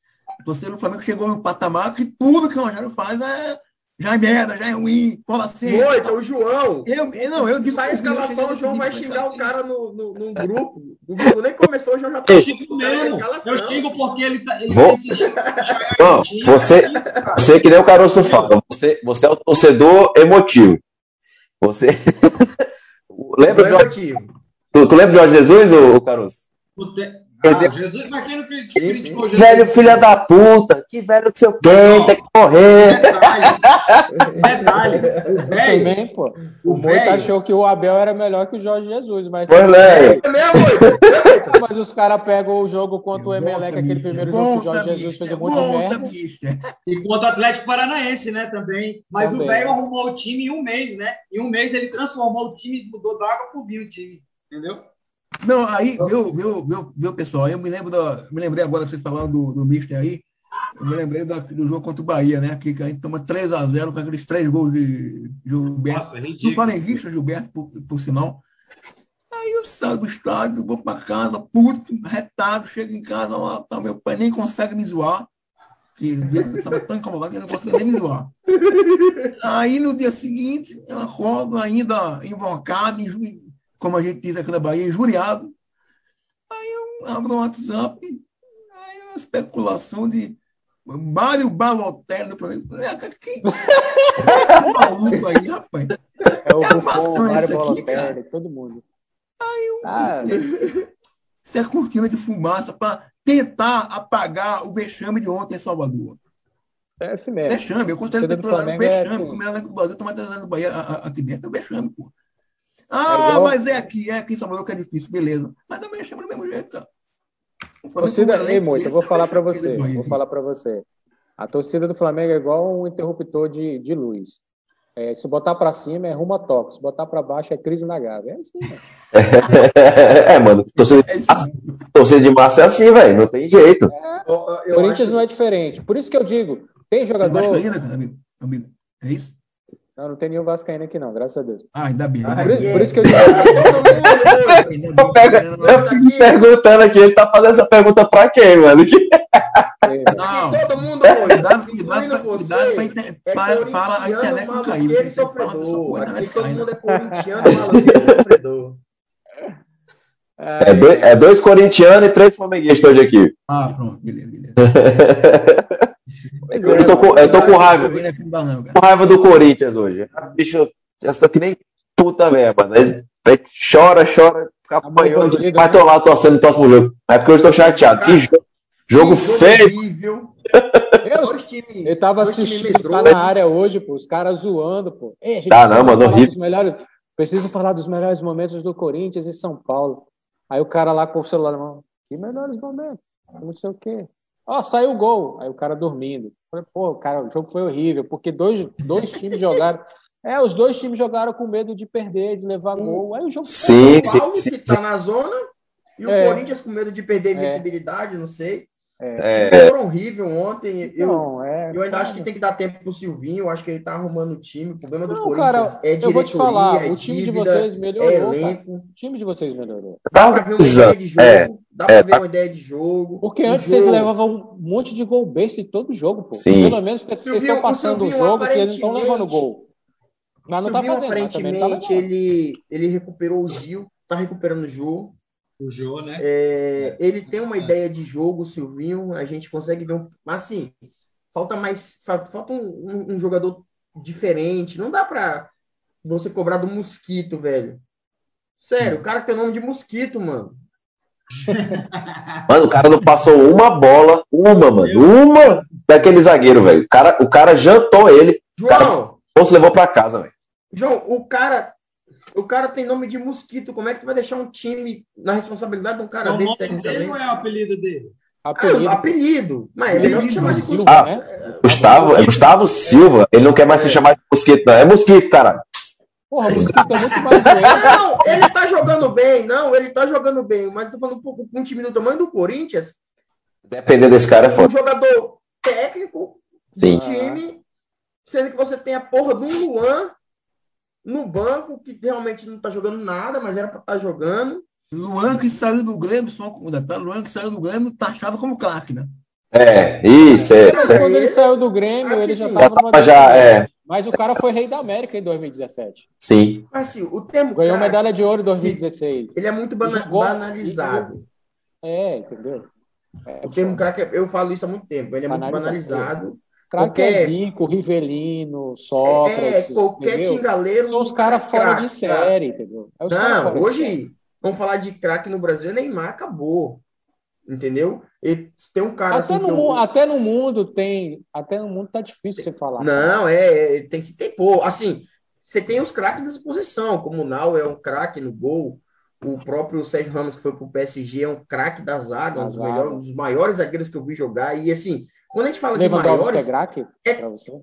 a torcida do Flamengo chegou num patamar que tudo que o Rogério faz é já é merda, já é ruim, cola assim. Moita, o João. Eu, não, eu digo. Sai a escalação, o João vai xingar o cara no, no, no grupo. O grupo nem começou, o João já tá xingando mesmo. Eu xingo porque ele tá. Ele Vou... não, você, você que nem o Caroço fala, você, você é o torcedor emotivo. Você. lembra, Jorge... tu, tu lembra de Jorge Jesus, ou Caroço? Ah, Jesus, mas quem não criticou Jesus? Velho filha da puta, que velho do seu quê, tem que morrer. Detalhe, o velho. Também, pô. O, o Moita achou que o Abel era melhor que o Jorge Jesus, mas. Foi, velho. Mas os caras pegam o jogo contra o Emelec, aquele primeiro jogo que o Jorge Jesus fez um monte de merda. E contra o Atlético Paranaense, né, também. Mas também. o velho arrumou o time em um mês, né? Em um mês ele transformou o time, mudou da água pro vinho o time, entendeu? Não, aí, meu, meu, meu, meu pessoal, eu me lembro da, me lembrei agora vocês falando do, do Mister aí, eu me lembrei da, do jogo contra o Bahia, né? Que, que a gente toma 3x0 com aqueles três gols de, de Gilberto. Nossa, do Flamenguista, Gilberto, por, por sinal. Aí eu saio do estádio, vou para casa, puto, retado, chego em casa, lá, tá, meu pai nem consegue me zoar. Que ele estava tão incomodado que ele não conseguia nem me zoar. Aí no dia seguinte, eu acordo ainda invocado, como a gente diz aqui na Bahia, injuriado. Aí eu abro o WhatsApp, aí uma especulação de Mário Balotelli do Flamengo. Quem é esse maluco aí, rapaz? É o Buffon, Mário Balotelli, todo mundo. Aí eu, ah. Isso é cortina de fumaça para tentar apagar o vexame de ontem em Salvador. É assim mesmo. Vexame, eu considero que o vexame, é assim. como ela no Brasil, tomar no Bahia aqui dentro, é vexame, pô. Ah, é mas é aqui, é aqui em Salvador que é difícil, beleza. Mas também chama do mesmo jeito, cara. Torcida, ei, muito, eu vou falar para você, vou falar para você. A torcida do Flamengo é igual um interruptor de, de luz. É, se botar para cima é rumo a toque, se botar para baixo é crise na gávea. É assim, né? é, mano. Torcida de, massa, torcida de massa é assim, velho. Não tem jeito. É, Corinthians acho... não é diferente. Por isso que eu digo, tem jogador. Tem amigo, amigo. É isso? Não, não tem nenhum Vascaíno aqui, não, graças a Deus. Ah, ainda bem. Ah, por, isso, por, isso que eu digo. eu, pego, eu fico perguntando aqui, ele tá fazendo essa pergunta pra quem, mano? Não, todo mundo, cuidado, cuidado, cuidado para, para a internet não cair. Ele sofredor. Aqui todo mundo é corintiano, maluqueiro sofredor. É dois, é dois corintianos e três flamenguistas hoje aqui. Ah, pronto, beleza, beleza. Eu, tô com, eu tô com raiva. Com raiva do Corinthians hoje. Bicho, eu estou que nem puta mesmo, né? Chora, chora, fica tá apanhando, vai tô lá torcendo no próximo jogo. É porque eu estou chateado. Que jogo, jogo feio. Eu, eu tava assistindo tá na área hoje, pô, os caras zoando, pô. Ei, tá, não, mano, horrível. Melhores, preciso falar dos melhores momentos do Corinthians e São Paulo. Aí o cara lá com o celular na mão, que melhores momentos? Não sei o quê. Ó, oh, saiu o gol. Aí o cara dormindo. Falei, pô, cara, o jogo foi horrível, porque dois, dois times jogaram. É, os dois times jogaram com medo de perder, de levar gol. Aí o jogo sim, foi o Paulo, sim, que tá na zona, e o é. Corinthians com medo de perder é. não sei. É. Foram horrível ontem. Eu, não, é. É, eu ainda cara. acho que tem que dar tempo pro Silvinho. Eu acho que ele tá arrumando o time. O problema do Não, Corinthians cara, é diretoria, eu vou te falar, é o time de dívida, vocês é melhorou, cara. elenco. O time de vocês melhorou. Dá pra ver uma ideia de jogo. É, dá pra é, ver tá- uma ideia de jogo. Porque antes vocês jogo- levavam um monte de gol besta em todo jogo, pô. Sim. Pelo menos que vocês estão passando o o jogo que eles não estão levando gol. Mas não tá fazendo não tá aparentemente, ele, ele recuperou o Gil, tá recuperando o Jô. O Jô, né? É, ele tem uma ideia de jogo, o Silvinho, a gente consegue ver um. Mas assim, falta mais. fa- Falta um, um- um jogador diferente. Não dá pra você cobrar do mosquito, velho. Sério, o cara tem o nome de mosquito, mano. Mano, o cara não passou uma bola, uma, mano, uma daquele zagueiro, velho. O cara, o cara jantou ele, João, ou se levou pra casa, velho. João, o cara. O cara tem nome de mosquito. Como é que tu vai deixar um time na responsabilidade de um cara É o desse nome dele tecnicamente? ou é o apelido dele? Ah, Apelido. apelido. Mas é melhor que chamar de Silva, mosquito. Ah, né? Gustavo, é Gustavo Silva, ele não quer mais ser chamado de mosquito, não. É mosquito, cara. Porra, o mosquito é muito mais. Não, ele tá jogando bem. Não, ele tá jogando bem. Mas eu tô falando um pouco com um time do tamanho do Corinthians, Depender desse cara é um foda. jogador técnico Sim. do time, sendo que você tem a porra de um Luan no banco, que realmente não tá jogando nada, mas era pra estar jogando. Luan que saiu do Grêmio, só um detalhe, Luan que saiu do Grêmio taxado como craque, né? É, isso, é. Mas é. quando ele saiu do Grêmio, Ah, ele já sim. tava Já numa tava, já, decadência. é, Mas o cara foi rei da América em 2017. sim. Mas assim, o termo Ganhou craque, medalha de ouro em 2016. ele é muito bana- Jogou- banalizado. É, entendeu? É, O termo craque, eu falo isso há muito tempo. Ele é muito Banalizado. Craque é qualquer- Rivelino, É, Sócrates, qualquer entendeu? tingaleiro. São os caras é fora de série, entendeu? É Não, hoje, vamos falar de craque no Brasil, Neymar acabou. Entendeu? E tem um cara Até assim no, até no mundo tem. Até no mundo tá difícil você falar. Não, é, é, tem que tem pô, assim, você tem os craques dessa posição, como o Nau é um craque no gol, o próprio Sérgio Ramos que foi pro PSG é um craque da zaga, um Da dos, melhores, um dos maiores zagueiros que eu vi jogar e assim, quando a gente fala de Lewandowski é maiores, craque é- pra você?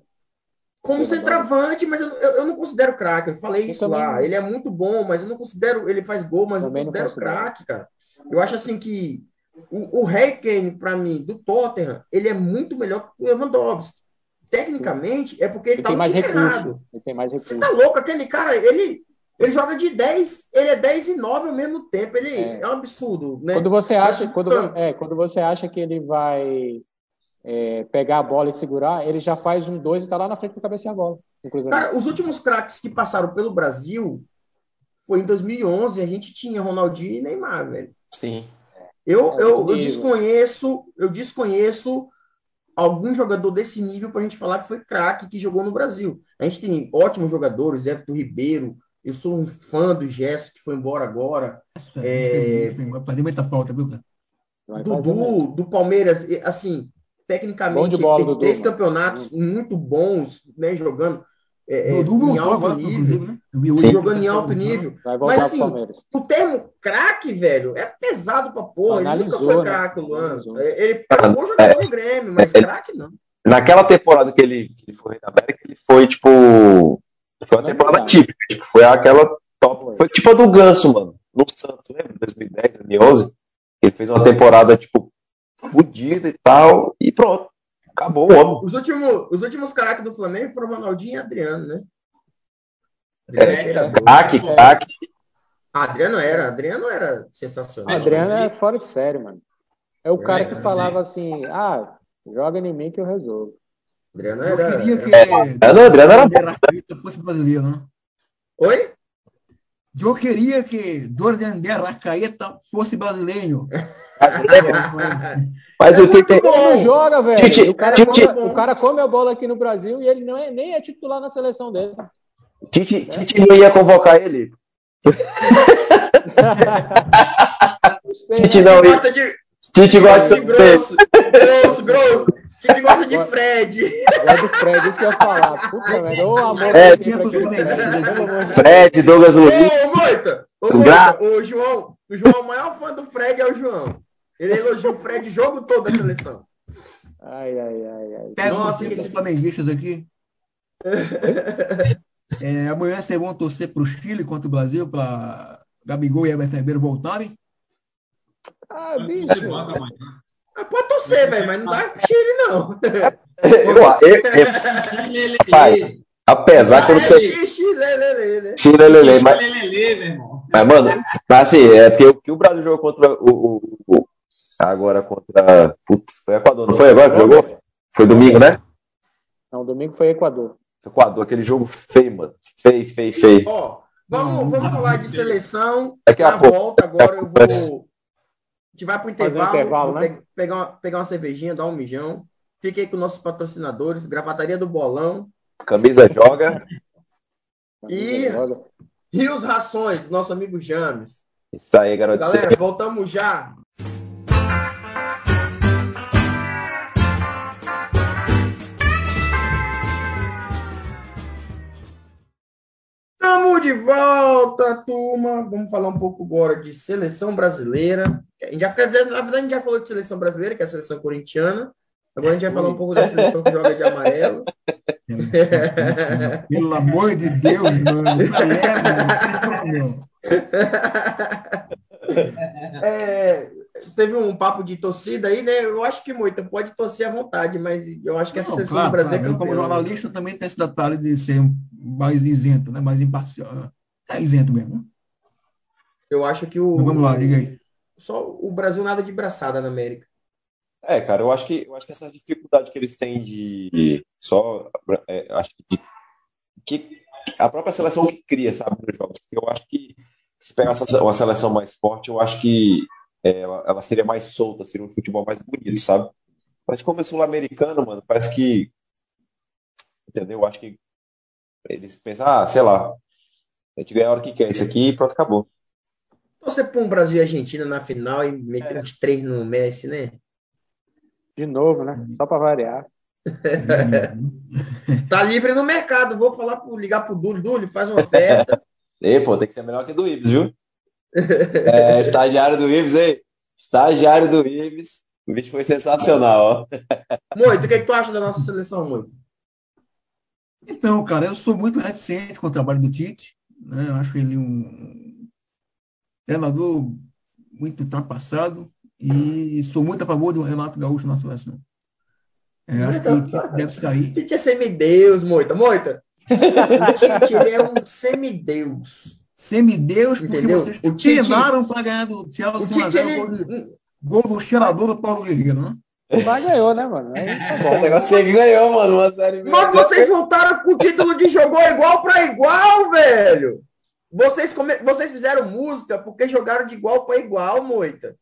como centroavante, mas eu, eu, eu não considero craque, eu falei Eu isso lá, não. ele é muito bom, mas eu não considero, ele faz gol, mas eu Também não não considero craque, cara. Eu acho assim que o, o Harry Kane, pra mim, do Tottenham, ele é muito melhor que o Lewandowski. Tecnicamente, é porque ele, Ele tá tem mais recurso. errado. Ele tem mais Você recurso. tá louco? Aquele cara, ele, ele joga de 10, ele é 10 e 9 ao mesmo tempo. Ele é, É. um absurdo, né? Quando você acha, quando, é, quando você acha que ele vai é, pegar a bola e segurar, ele já faz um dois e tá lá na frente para cabecear a bola. Cara, os últimos craques que passaram pelo Brasil foi em 2011. A gente tinha Ronaldinho e Neymar, velho. Sim. Eu, É, eu, eu desconheço, eu desconheço algum jogador desse nível pra gente falar que foi craque que jogou no Brasil. A gente tem ótimos jogadores, Everton Ribeiro. Eu sou um fã do Gerson que foi embora agora. Isso É. Vai fazer muita falta, viu, cara? Dudu, do Palmeiras, assim, tecnicamente, bola, Dudu, três mano. campeonatos muito bons, né, jogando é, é, Dudu em alto agora, nível, né? Sim. jogando em alto nível. Mas, assim. O termo craque, velho, é pesado pra porra. Ele nunca Analisou, foi né? craque, o Luan. Analisou. É, Ele é bom jogador no Grêmio, mas craque não. Naquela temporada que ele, que ele foi na América, ele foi, tipo. Foi uma é temporada típica. Tipo, foi aquela top. Foi. Foi tipo a do Ganso, mano. No Santos, lembra? 2010, 2011. Ele fez uma temporada, tipo, fodida e tal. E pronto. Acabou o homem. Os últimos, os últimos craques do Flamengo foram Ronaldinho e Adriano, né? É. Craque, craque. Ah, Adriano era, Adriano era sensacional. Adriano é fora de série, mano. É o cara É, que né? falava assim: ah, joga em mim que eu resolvo. Adriano Eu era. queria que É, Adriano era fosse brasileiro, né? Oi? Eu queria que Dorian de Arrascaeta fosse brasileiro. Mas eu tenho que. Ele não joga, velho. Tite- o, cara Tite- come, o cara come a bola aqui no Brasil e ele não é, nem é titular na seleção dele. Tite, Tite não ia convocar ele. Não sei, Tite né? não ia. gosta de, Tite gosta de de grosso, grosso, grosso. Tite gosta de Fred. Gosto do Fred, isso que eu ia falar. Puta merda, ô amor. É. Pelo amor de Deus. Fred, Douglas Luiz. Ô, Moita! Ô, Moita, o João, o João, o maior fã do Fred é o João. Ele elogia o Fred o jogo todo da seleção. Ai, ai, ai, ai. Pega Nossa, um time esse- dos flamenguistas aqui. É, amanhã vocês vão torcer para o Chile contra o Brasil, para Gabigol e Everton Ribeiro voltarem. Ah, bicho. Ah, pode torcer, velho, mas não dá pro Chile, não. Eu, eu, eu, rapaz, apesar que eu não sei. Chile, Chile, mas, mas, mano, mas assim, é porque o que o Brasil jogou contra o, o, o agora contra. Putz, foi Equador, não foi agora que jogou? Foi domingo, né? Não, domingo foi Equador. Equador, aquele jogo feio, mano. Feio, feio, feio. Ó, vamos, vamos falar de seleção. Daqui a Na pouco. volta, agora eu vou. A gente vai pro Fazer um intervalo, intervalo, né? pe- pegar, uma, pegar uma cervejinha, dar um mijão. Fiquei com nossos patrocinadores, Gravataria do Bolão Camisa joga. E- e os Rações, nosso amigo James. Isso aí, garoto. Galera, voltamos já. Estamos de volta, turma. Vamos falar um pouco agora de seleção brasileira. A gente já, na verdade, a gente já falou de seleção brasileira, que é a seleção corintiana. Agora a gente vai falar um pouco da seleção que joga de amarelo. Pelo amor de Deus, mano. Galera, meu. É, teve um papo de torcida aí, né? Eu acho que Moita pode torcer à vontade, mas eu acho que essa Não, seleção claro, do Brasil claro. é Eu, como campeã. jornalista, também tem esse detalhe de ser mais isento, né? mais imparcial. É isento mesmo. né? Eu acho que o, Mas vamos lá, diga aí. só o Brasil nada de braçada na América. É, cara, eu acho que eu acho que essa dificuldade que eles têm de só é, acho que, que a própria seleção que cria, sabe, nos jogos. Eu acho que se pegasse uma seleção mais forte, eu acho que é, ela, ela seria mais solta, seria um futebol mais bonito, sabe? Mas como é sul-americano, mano, parece que entendeu? Eu acho que eles pensam, ah, sei lá, a gente ganha a hora que quer isso aqui e pronto, acabou. Você põe um Brasil e Argentina na final e meter uns três no Messi, né? De novo, né? Só para variar. Tá livre no mercado. Vou falar pro, ligar pro Dúlio. Dúlio, faz uma oferta. E, pô, tem que ser melhor que do Ibis, viu? É, estagiário do Ibis, hein? Estagiário do Ibis. O bicho foi sensacional, ó. Moito, o que, que tu acha da nossa seleção, Moito? Então, cara, eu sou muito reticente com o trabalho do Tite. Né? Eu acho ele um treinador muito ultrapassado e sou muito a favor do Renato Gaúcho na seleção. É, acho que o deve sair. Tite é semideus, Moita. Moita, o Tite ele é um semideus. Semideus, porque Entendeu? vocês O Tite- penaram para ganhar do O Chelsea Tite, 1x0, gol, de- ele... gol do cheirador do Paulo Guerreiro, né? Mas ganhou, né, mano? Aí tá O bom. negócio é que ganhou, mano, uma série. Mas vocês voltaram com o título de jogou igual para igual, velho. Vocês, come... vocês fizeram música porque jogaram de igual para igual, Moita.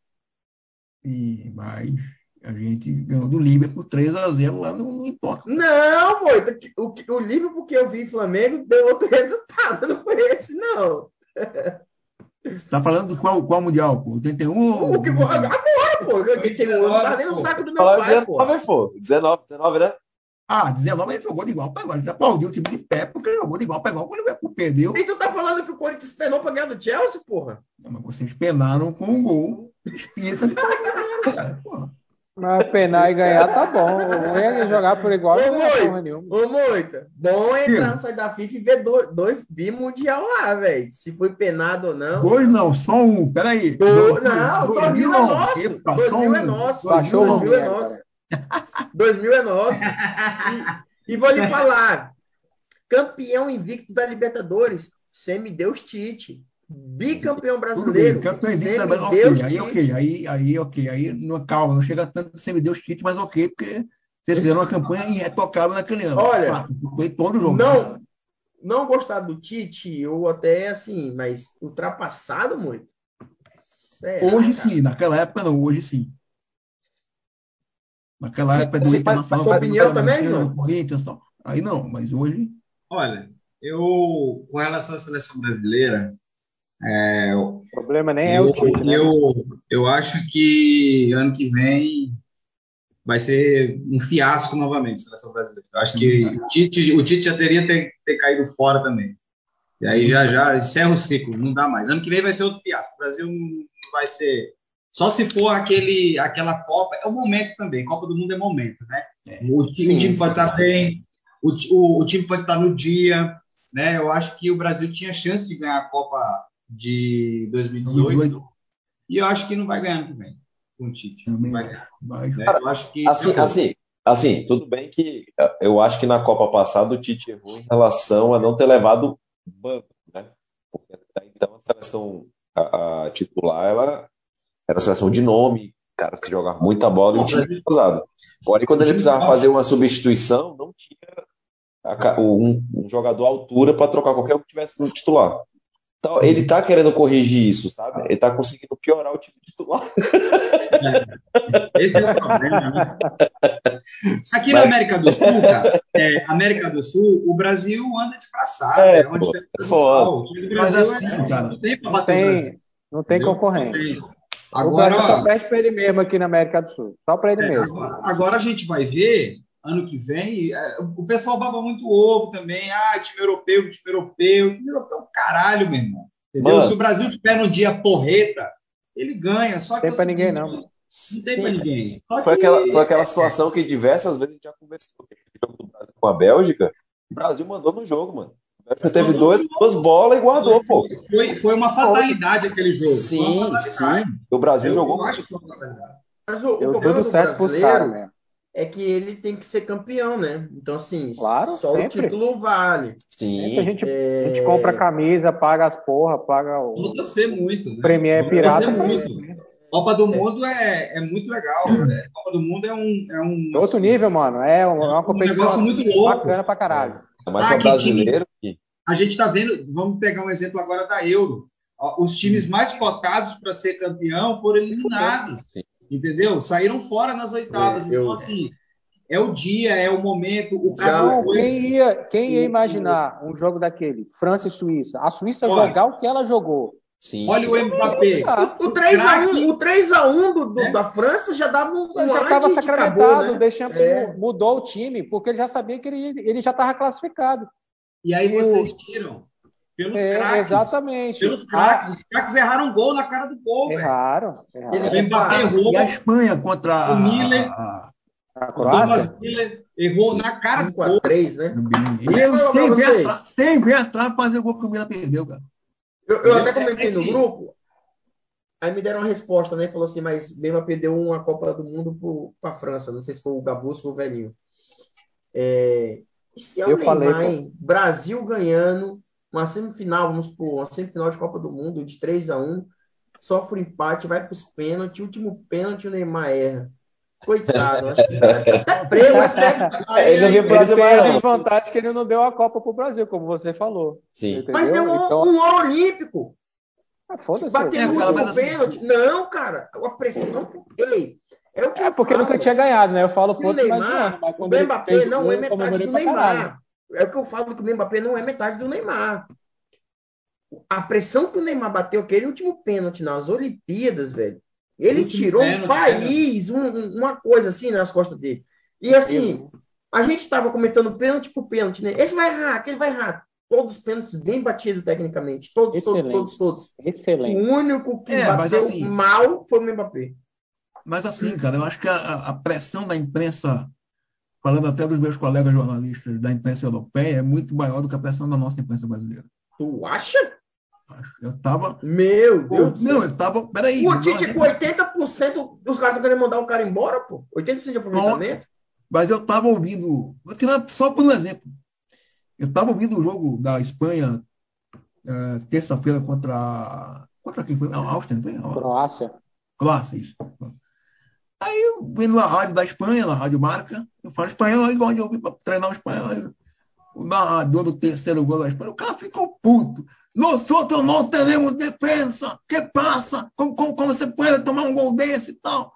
E, mas a gente ganhou do Liverpool 3x0 lá, não, não importa. Não, Moita. O, o Liverpool que eu vi em Flamengo deu outro resultado. Não foi esse, não. Você tá falando qual, qual Mundial, pô? 81 ou... O que, agora, pô. Quem tem um ano tá nem no saco do meu pai, pô. 19, pô. 19, 19, né? Ah, 19 ele jogou de igual para igual. Ele aplaudiu o time de pé porque ele jogou de igual para igual quando o Liverpool perdeu. E tu tá falando que o Corinthians penou pra ganhar do Chelsea, porra? Não, mas vocês penaram com um gol espírita de cara, porra. Mas penar e ganhar tá bom. É jogar por igual Ô, não. Ô, Moita, bom entrar Sim. no site da FIFA e ver dois, dois bimundial lá, velho. Se foi penado ou não. Dois não, só um. Peraí. Do- Dois- não, dois 2000 mil é não. nosso. Epa, 2000 só um. é nosso. Baixou o 2000 é nosso. cara. 2000 é nosso. E, e vou lhe falar: campeão invicto da Libertadores, semideus Tite. Bicampeão Tudo bem, brasileiro, campeão invicto semideus ok, aí ok, aí, aí ok, aí não, calma, não chega tanto semideus Tite, mas ok, porque vocês fizeram uma campanha irretocável naquele ano. Olha, foi todo jogo. Não, não gostar do Tite, eu até assim, mas ultrapassado muito. Será, Hoje cara? sim, naquela época não, hoje sim. Naquela época do mas- Internacional, mas- do opinião também, João? Corinthians, tal. aí não, mas hoje Olha, eu, com relação à seleção brasileira, é, O problema nem é eu, o Tite, né? eu, eu acho que ano que vem vai ser um fiasco novamente a seleção brasileira. Eu acho que o Tite, o Tite já teria ter, ter caído fora também. E aí já, já encerra o ciclo, não dá mais. Ano que vem vai ser outro fiasco. O Brasil não vai ser. Só se for aquele, aquela Copa, é o momento também. Copa do Mundo é momento, né? O, time- Sim, o time sim, pode estar sim, bem, o, o, o time pode estar no dia, né? Eu acho que o Brasil tinha chance de ganhar a Copa de 2018 e eu acho que não vai ganhar vem. com o Tite. Vai, vai. Né? Eu acho que. Assim, assim, assim, tudo bem que eu acho que na Copa passada o Tite errou em relação a não ter levado banco, né? Porque então a seleção a, a titular, ela era a seleção de nome, caras que jogavam muita bola e um time pesado. Porém, quando ele precisava fazer uma substituição, não tinha um, um jogador à altura para trocar qualquer um que tivesse no titular. Então, ele está querendo corrigir isso, sabe? Ele está conseguindo piorar o time titular. É. Esse é o problema, né? Aqui na América do Sul, cara, é, América do Sul, o Brasil anda de braçada. É, é onde pô, tem o Mas assim, é, cara, não tem, não tem, não tem concorrência. Agora, o Brasil só perde para ele mesmo aqui na América do Sul. Só para ele é, mesmo. Agora, agora a gente vai ver ano que vem, é, o pessoal baba muito ovo também. Ah, time europeu, time europeu. Time europeu é caralho, meu irmão. Entendeu? Se o Brasil tiver no dia porreta, ele ganha. Só que tem para ninguém, não. Não tem para ninguém. Foi aquela, foi aquela situação que diversas vezes a gente já conversou. O jogo do Brasil com a Bélgica, o Brasil mandou no jogo, mano. A teve dois, duas bolas e guardou, pô. Foi, foi uma fatalidade aquele jogo. Sim, sim. O Brasil eu jogou. Acho que foi uma fatalidade. Mas o, o problema do brasileiro mesmo é que ele tem que ser campeão, né? Então, assim, claro, só sempre. o título vale. Sim. A gente, é... a gente compra camisa, paga as porra, paga o. Pode ser muito. Né? Premier é pirata. muito. Copa do Mundo é, é muito legal. Né? Copa do Mundo é um. É um outro nível, mano. É uma, uma competição um muito louco. bacana pra caralho. É mais ah, brasileiro. Time, a gente tá vendo, vamos pegar um exemplo agora da Euro. Os times mais cotados para ser campeão foram eliminados. Sim entendeu? Saíram fora nas oitavas. É, eu... Então, assim, é o dia, é o momento. O cara Não, foi... quem, ia, quem ia imaginar um jogo daquele? França e Suíça. A Suíça Olha, jogar o que ela jogou. Sim. Olha o Mbappé. O, o 3x1 o 3 a 1 do, do é. da França já dava um. já estava sacramentado. Né? O Deschamps é. mudou o time, porque ele já sabia que ele, ele já estava classificado. E aí vocês tiram pelos é, craques. Exatamente. Pelos craques. Ah, Os craques erraram gol na cara do gol. Erraram. erraram. Eles errou. E a Espanha contra o Miller. A, a Croácia. Errou na cara do gol. 3, né? Eu sem ver, atrás, sem ver atrás fazer o gol que o Miller perdeu, cara. Eu, eu até comentei no grupo. Aí me deram uma resposta, né? Falou assim, mas mesmo perdeu uma Copa do Mundo para a França. Não sei se foi o Gabus ou o Velhinho. É, se é o eu Neymar, falei, Brasil ganhando uma semifinal, vamos supor, uma semifinal de Copa do Mundo de 3 a 1 sofre um empate, vai para os pênaltis, último pênalti o Neymar erra. Coitado, acho que até prego, Ele não viu o Brasil mais a desvantagem que ele não deu a Copa para o Brasil, como você falou. Sim. Entendeu? Mas deu um, então... um ouro olímpico. Ah, Foda-se. Bateu é, o último assim, pênalti. Assim... Não, cara, a pressão. Ei, é, o que é porque falo. nunca tinha ganhado, né? Eu falo foda-se, mas, mas quando o Mbappé não é metade do Neymar. É o que eu falo que o Mbappé não é metade do Neymar. A pressão que o Neymar bateu aquele último pênalti nas Olimpíadas, velho. Ele tirou pênalti, um país, um, uma coisa assim nas costas dele. E assim, a gente estava comentando pênalti por pênalti, né? Esse vai errar, aquele vai errar. Todos os pênaltis bem batidos tecnicamente. Todos, Excelente. todos, todos, todos. Excelente. O único que é, bateu assim, mal foi o Mbappé. Mas assim, cara, eu acho que a, a pressão da imprensa falando até dos meus colegas jornalistas da imprensa europeia, é muito maior do que a pressão da nossa imprensa brasileira. Tu acha? Eu tava. Meu Deus. Não, eu tava. Peraí. O Tite, com 80% dos caras estão querendo mandar o cara embora, pô. 80% de aproveitamento. Mas eu tava ouvindo. Vou tirar só por um exemplo. Eu tava ouvindo o jogo da Espanha é, terça-feira contra. Contra quem foi? A Áustria, não foi? Croácia. Croácia, isso. Aí eu vendo a rádio da Espanha, na Rádio Marca, eu falo espanhol, aí gosto de ouvir para treinar o espanhol. o narrador do terceiro gol da Espanha, o cara ficou puto. Nós outros não teremos defesa. que passa? Como, como, como você pode tomar um gol desse e tal?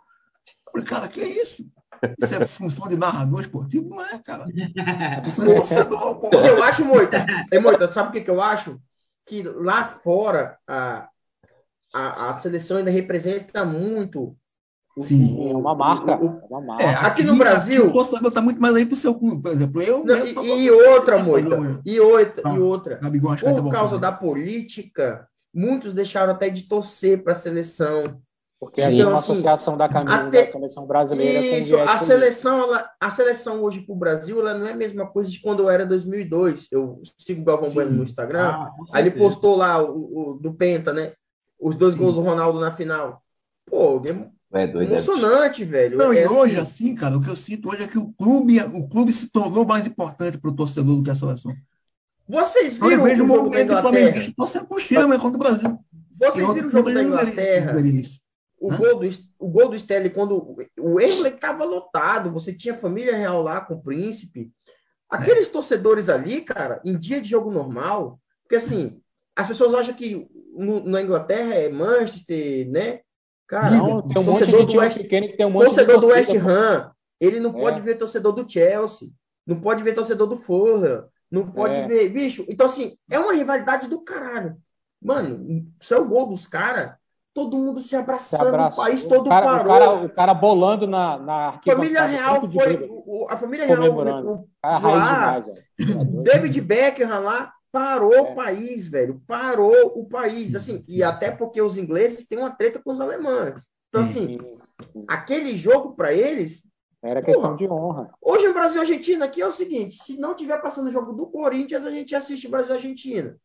Eu falei, cara, que isso? Isso é função de narrador esportivo? Não é, cara. É eu acho, Moita, é, Moita, sabe o que, que eu acho? Que lá fora a, a, a seleção ainda representa muito Sim. É uma marca. O, é uma marca. É, aqui, aqui, no Brasil. Aqui o torcedor está muito mais aí para o seu clube, por exemplo. Eu não, e, e outra, Moita. E outra, ah, e outra. Por causa da política, muitos deixaram até de torcer para a seleção. Porque Sim. havia uma assim, associação da camisa até, da seleção brasileira isso, com a seleção, ela, a seleção hoje para o Brasil, ela não é a mesma coisa de quando eu era 2002. Eu sigo o Galvão Bueno no Instagram. Ah, aí ele postou lá o, o, do Penta, né? Os dois Sim. gols do Ronaldo na final. Pô, É doido, é Emocionante, velho. Não, É e hoje, assim, assim, cara, o que eu sinto hoje é que o clube, o clube se tornou mais importante para o torcedor do que a seleção. Vocês viram eu o vejo o jogo da movimento Inglaterra? flamenguista torcendo por Chile, mas contra o Brasil. Vocês viram o jogo da Inglaterra? isso. O Hã? gol, do, o gol do Sterling, quando o Wembley estava lotado, você tinha família real lá com o príncipe. Aqueles torcedores ali, cara, em dia de jogo normal, porque assim, as pessoas acham que no- na Inglaterra é Manchester, né? Cara, Não, tem um monte torcedor de time West, pequeno que tem um monte torcedor de do West. Ham, ele não É. pode ver torcedor do Chelsea, não pode ver torcedor do Fulham, não pode É. ver, bicho. Então assim, é uma rivalidade do caralho. Mano, isso é o gol dos caras, todo mundo se Se abraçando, abraçou. o país todo o cara, parou. o, cara, o cara bolando na, na Família Real foi. o- o- A família Real. O, Cara, raiz lá, demais, doido. David Beckham lá parou É. o país, velho. Parou o país. Assim, e até porque os ingleses têm uma treta com os alemães. Então, assim, Sim. aquele jogo para eles. Era questão Porra. de honra. Hoje, o Brasil e Argentina aqui é o seguinte: se não tiver passando o jogo do Corinthians, a gente assiste Brasil e Argentina.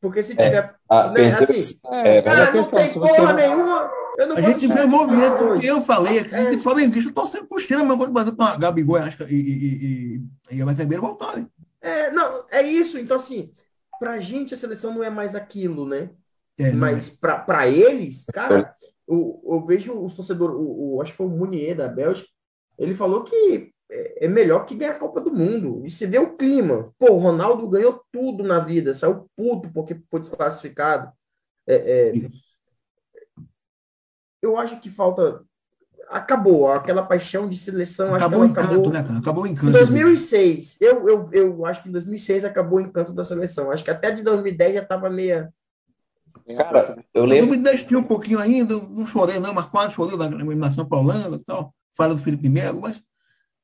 Porque se tiver. Ah, né, assim, É, É, mas cara, a não questão, tem porra não- nenhuma. Eu não A vou gente vê o movimento que eu falei aqui É. de flamenguista torcendo por Chile, mas o Brasil com a Gabigol e, Asca- e, e, e, e a Ribeiro voltarem. É, não, é isso. Então, assim, pra gente a seleção não é mais aquilo, né? É. Mas pra pra eles, cara, eu, eu vejo os torcedores, o, o- acho que foi o Munier da Bélgica, ele falou que é, é melhor que ganhar a Copa do Mundo. E você vê o clima. Pô, o Ronaldo ganhou tudo na vida, saiu puto porque foi desclassificado. É, é, eu acho que falta. Acabou, aquela paixão de seleção, acho que Acabou o encanto, acabou. né, cara? Acabou o Em encanto. 2006, eu, eu, eu acho que em 2006 acabou o encanto da seleção. Acho que até de 2010 já estava meia. Cara, eu lembro. me deixei um pouquinho ainda, não chorei não, mas quase chorei na eliminação para a Holanda e tal. Fala do Felipe Melo, mas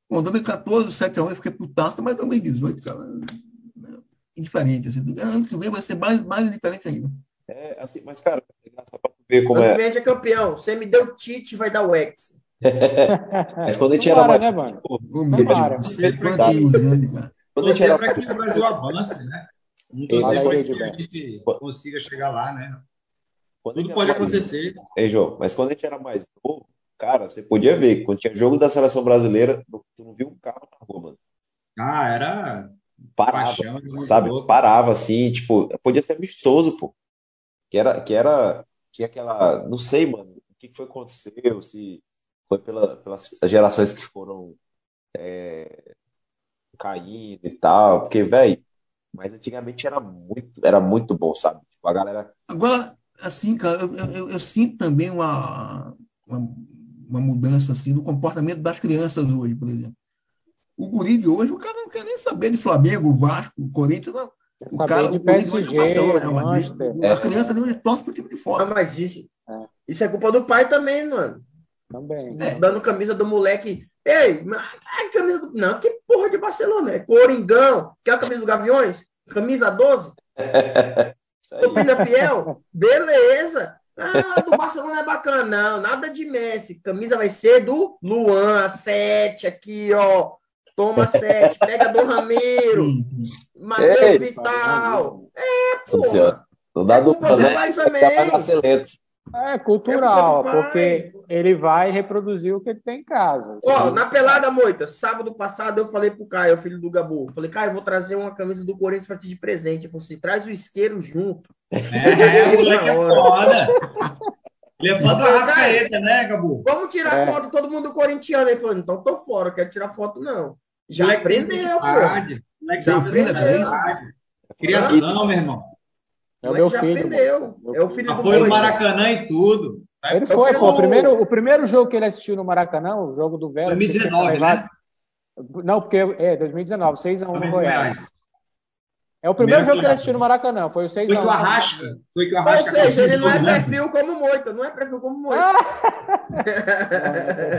bom, 2014, 7 a 1 eu fiquei putaço, mas 2018, cara, é indiferente. Assim, ano que vem vai ser mais, mais indiferente ainda. É, assim, mas, cara, é engraçado pra ver como Ano é. gente é campeão. Você me deu Tite, vai dar o X. Mas quando a gente era mais. né, mano? Pô. Quando a gente era para que o Brasil avance, né? Não torcer que a gente consiga chegar lá, né? Tudo pode mais- acontecer. Ei, João, mas quando a gente era mais novo, cara, você podia ver quando tinha jogo da seleção brasileira, tu não viu um carro na rua, mano. Ah, era Parava, paixão. sabe? outro. Parava assim, tipo, podia ser amistoso, pô. Que era, que era, tinha aquela, não sei, mano, o que que foi que aconteceu, se foi pela, pelas gerações que foram é, caindo e tal, porque, velho, mas antigamente era muito, era muito bom, sabe? Tipo, a galera, Agora, assim, cara, eu, eu, eu sinto também uma, uma, uma mudança assim, no comportamento das crianças hoje, por exemplo. O guri de hoje, o cara não quer nem saber de Flamengo, Vasco, Corinthians, não. Quer O saber cara, de é PSG, Barcelona, Madrid. Manchester, A criança de hoje torce pro time de Ah, fora. mas isso, É. isso é culpa do pai também, mano. Também. É. Dando camisa do moleque. Ei, mas é camisa do. Não, que porra de Barcelona? É Coringão. Quer a camisa do Gaviões? Camisa 12? isso aí. Opina fiel? Beleza. Ah, do Barcelona é bacana. Não, nada de Messi. Camisa vai ser do Luan, a 7 aqui, ó. Toma 7. Pega do Ramiro. Matheus. Vital. Nossa Senhora. Não dá É do né? Vai também. É cultural, É porque ele vai reproduzir o que ele tem em casa. Ó, na pelada moita, sábado passado eu falei pro Caio, filho do Gabu. Falei, Caio, eu vou trazer uma camisa do Corinthians pra ti de presente. Ele falou assim: traz o isqueiro junto. É, o moleque é foda. Ele fã do Arrascaeta, né, Gabu? Vamos tirar É. foto todo mundo corintiano. Ele falou: então tô fora, quero tirar foto, não. Já aprendeu, pô. é vontade. Criação, meu irmão. É o meu já filho. aprendeu. mano. É o filho do foi no. Maracanã e tudo. Ele É o foi, pô. O primeiro, o primeiro jogo que ele assistiu no Maracanã, o jogo do Vélez. 2019, que tinha levado- Não, porque é 2019, 6x1 no Goiás. É o primeiro Primeiro jogo que ele assistiu no Maracanã, foi o 6x1. Foi que o Arrasca. Foi que o Ou Arrasca. seja, ele não é pé de frio como Moita. Não é pé frio como Moita.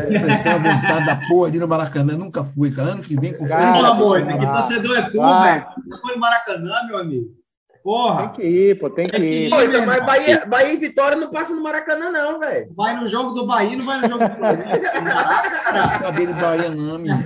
Eu tenho a vontade da porra de ir no Maracanã, nunca fui, cara. Ano que vem, com Cara, Pelo amor, que torcedor é tu, velho. Não foi no Maracanã, meu amigo. Tem Porra, que ir, pô, tem que Tem que ir. ir. Moita, mas Bahia, Bahia e Vitória não passa no Maracanã, não, velho. vai no jogo do Bahia, não vai no jogo do Flamengo. Saber de Bahia, não, menino.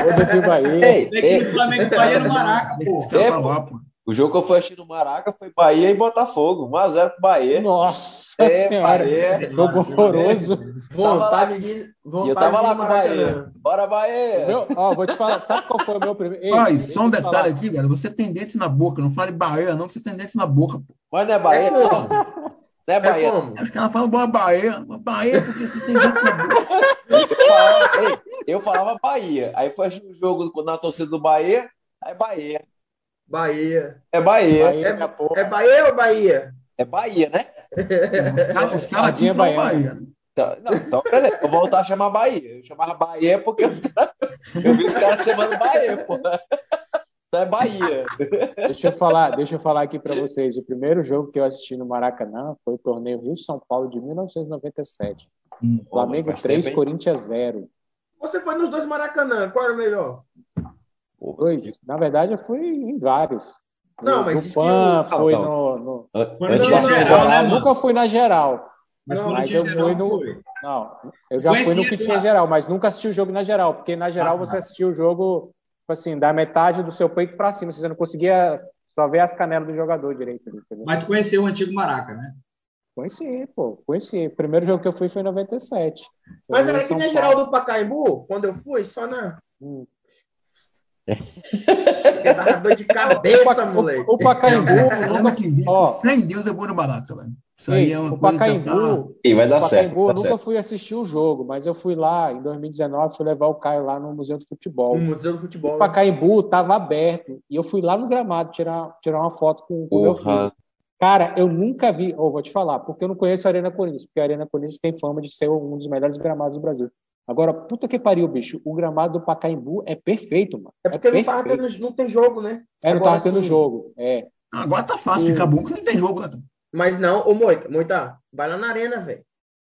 Foda-se o Bahia. Ei, Tem ir ei, no Flamengo e Bahia no Maraca, Tem pô. É, pô. O jogo que eu fui assistir no Maraca foi Bahia e Botafogo. 1x0 pro Bahia. Nossa é, senhora. Bahia. Jogo horroroso. Vontade de. Vontade e eu tava lá com o Bahia. Bora, Bahia! Meu, ó, vou te falar, sabe qual foi o meu primeiro. Ei, Ai, só um detalhe falar. aqui, velho. Você tem dente na boca. Não fale Bahia, não, você tem dente na boca, pô. Mas não é Bahia, é não. Não é Bahia. É Acho que ela fala boa Bahia. Bahia porque você tem dente na boca. Eu falava, eu falava Bahia. Aí foi o jogo na torcida do Bahia, aí Bahia. Bahia. É Bahia. Bahia é, é, Bahia ou Bahia? É Bahia, né? Os caras aqui falam Bahia. Então, não, então, beleza. Eu vou voltar a chamar Bahia. Eu chamava Bahia porque os caras. Eu vi os caras chamando Bahia, pô. Então é Bahia. Deixa eu falar, deixa eu falar aqui para vocês. O primeiro jogo que eu assisti no Maracanã foi o torneio Rio São Paulo de 1997. Hum, Flamengo 3, Corinthians 0. Você foi nos dois Maracanã, qual era o melhor? Dois. Na verdade, eu fui em vários. Não, mas no PAN, eu... foi no. no... Antes na geral, né, nunca fui na geral. Mas, não, mas eu fui no. Foi. Não, eu já fui no que tinha geral, mas nunca assisti o jogo na geral, porque na geral ah, você assistiu o jogo, tipo assim, da metade do seu peito para cima, você não conseguia só ver as canelas do jogador direito. Entendeu? Mas tu conheceu o antigo Maraca, né? Conheci, pô, conheci. O primeiro jogo que eu fui foi em 97. Mas era aqui na geral do Pacaembu, quando eu fui, só na. Hum. Porque dava dor de cabeça, o, moleque. O, o Pacaembu. nunca, que ó, em Deus é bom barato, velho. Isso aí é uma o Pacaembu, e vai dar o certo. Pacaembu, eu nunca certo. fui assistir o jogo, mas eu fui lá em 2019, fui levar o Caio lá no Museu do Futebol. O Museu do Futebol. O Pacaembu estava aberto e eu fui lá no gramado tirar, tirar uma foto com o meu filho. Cara, eu nunca vi, ou oh, vou te falar, porque eu não conheço a Arena Corinthians, porque a Arena Corinthians tem fama de ser um dos melhores gramados do Brasil. Agora, puta que pariu, bicho. O gramado do Pacaembu é perfeito, mano. É porque é não, tava tendo, não tem jogo, né? É, não tava tendo jogo. É. Agora tá fácil ficar bom porque não tem jogo, né? Mas não, ô Moita, Moita, vai lá na arena, velho.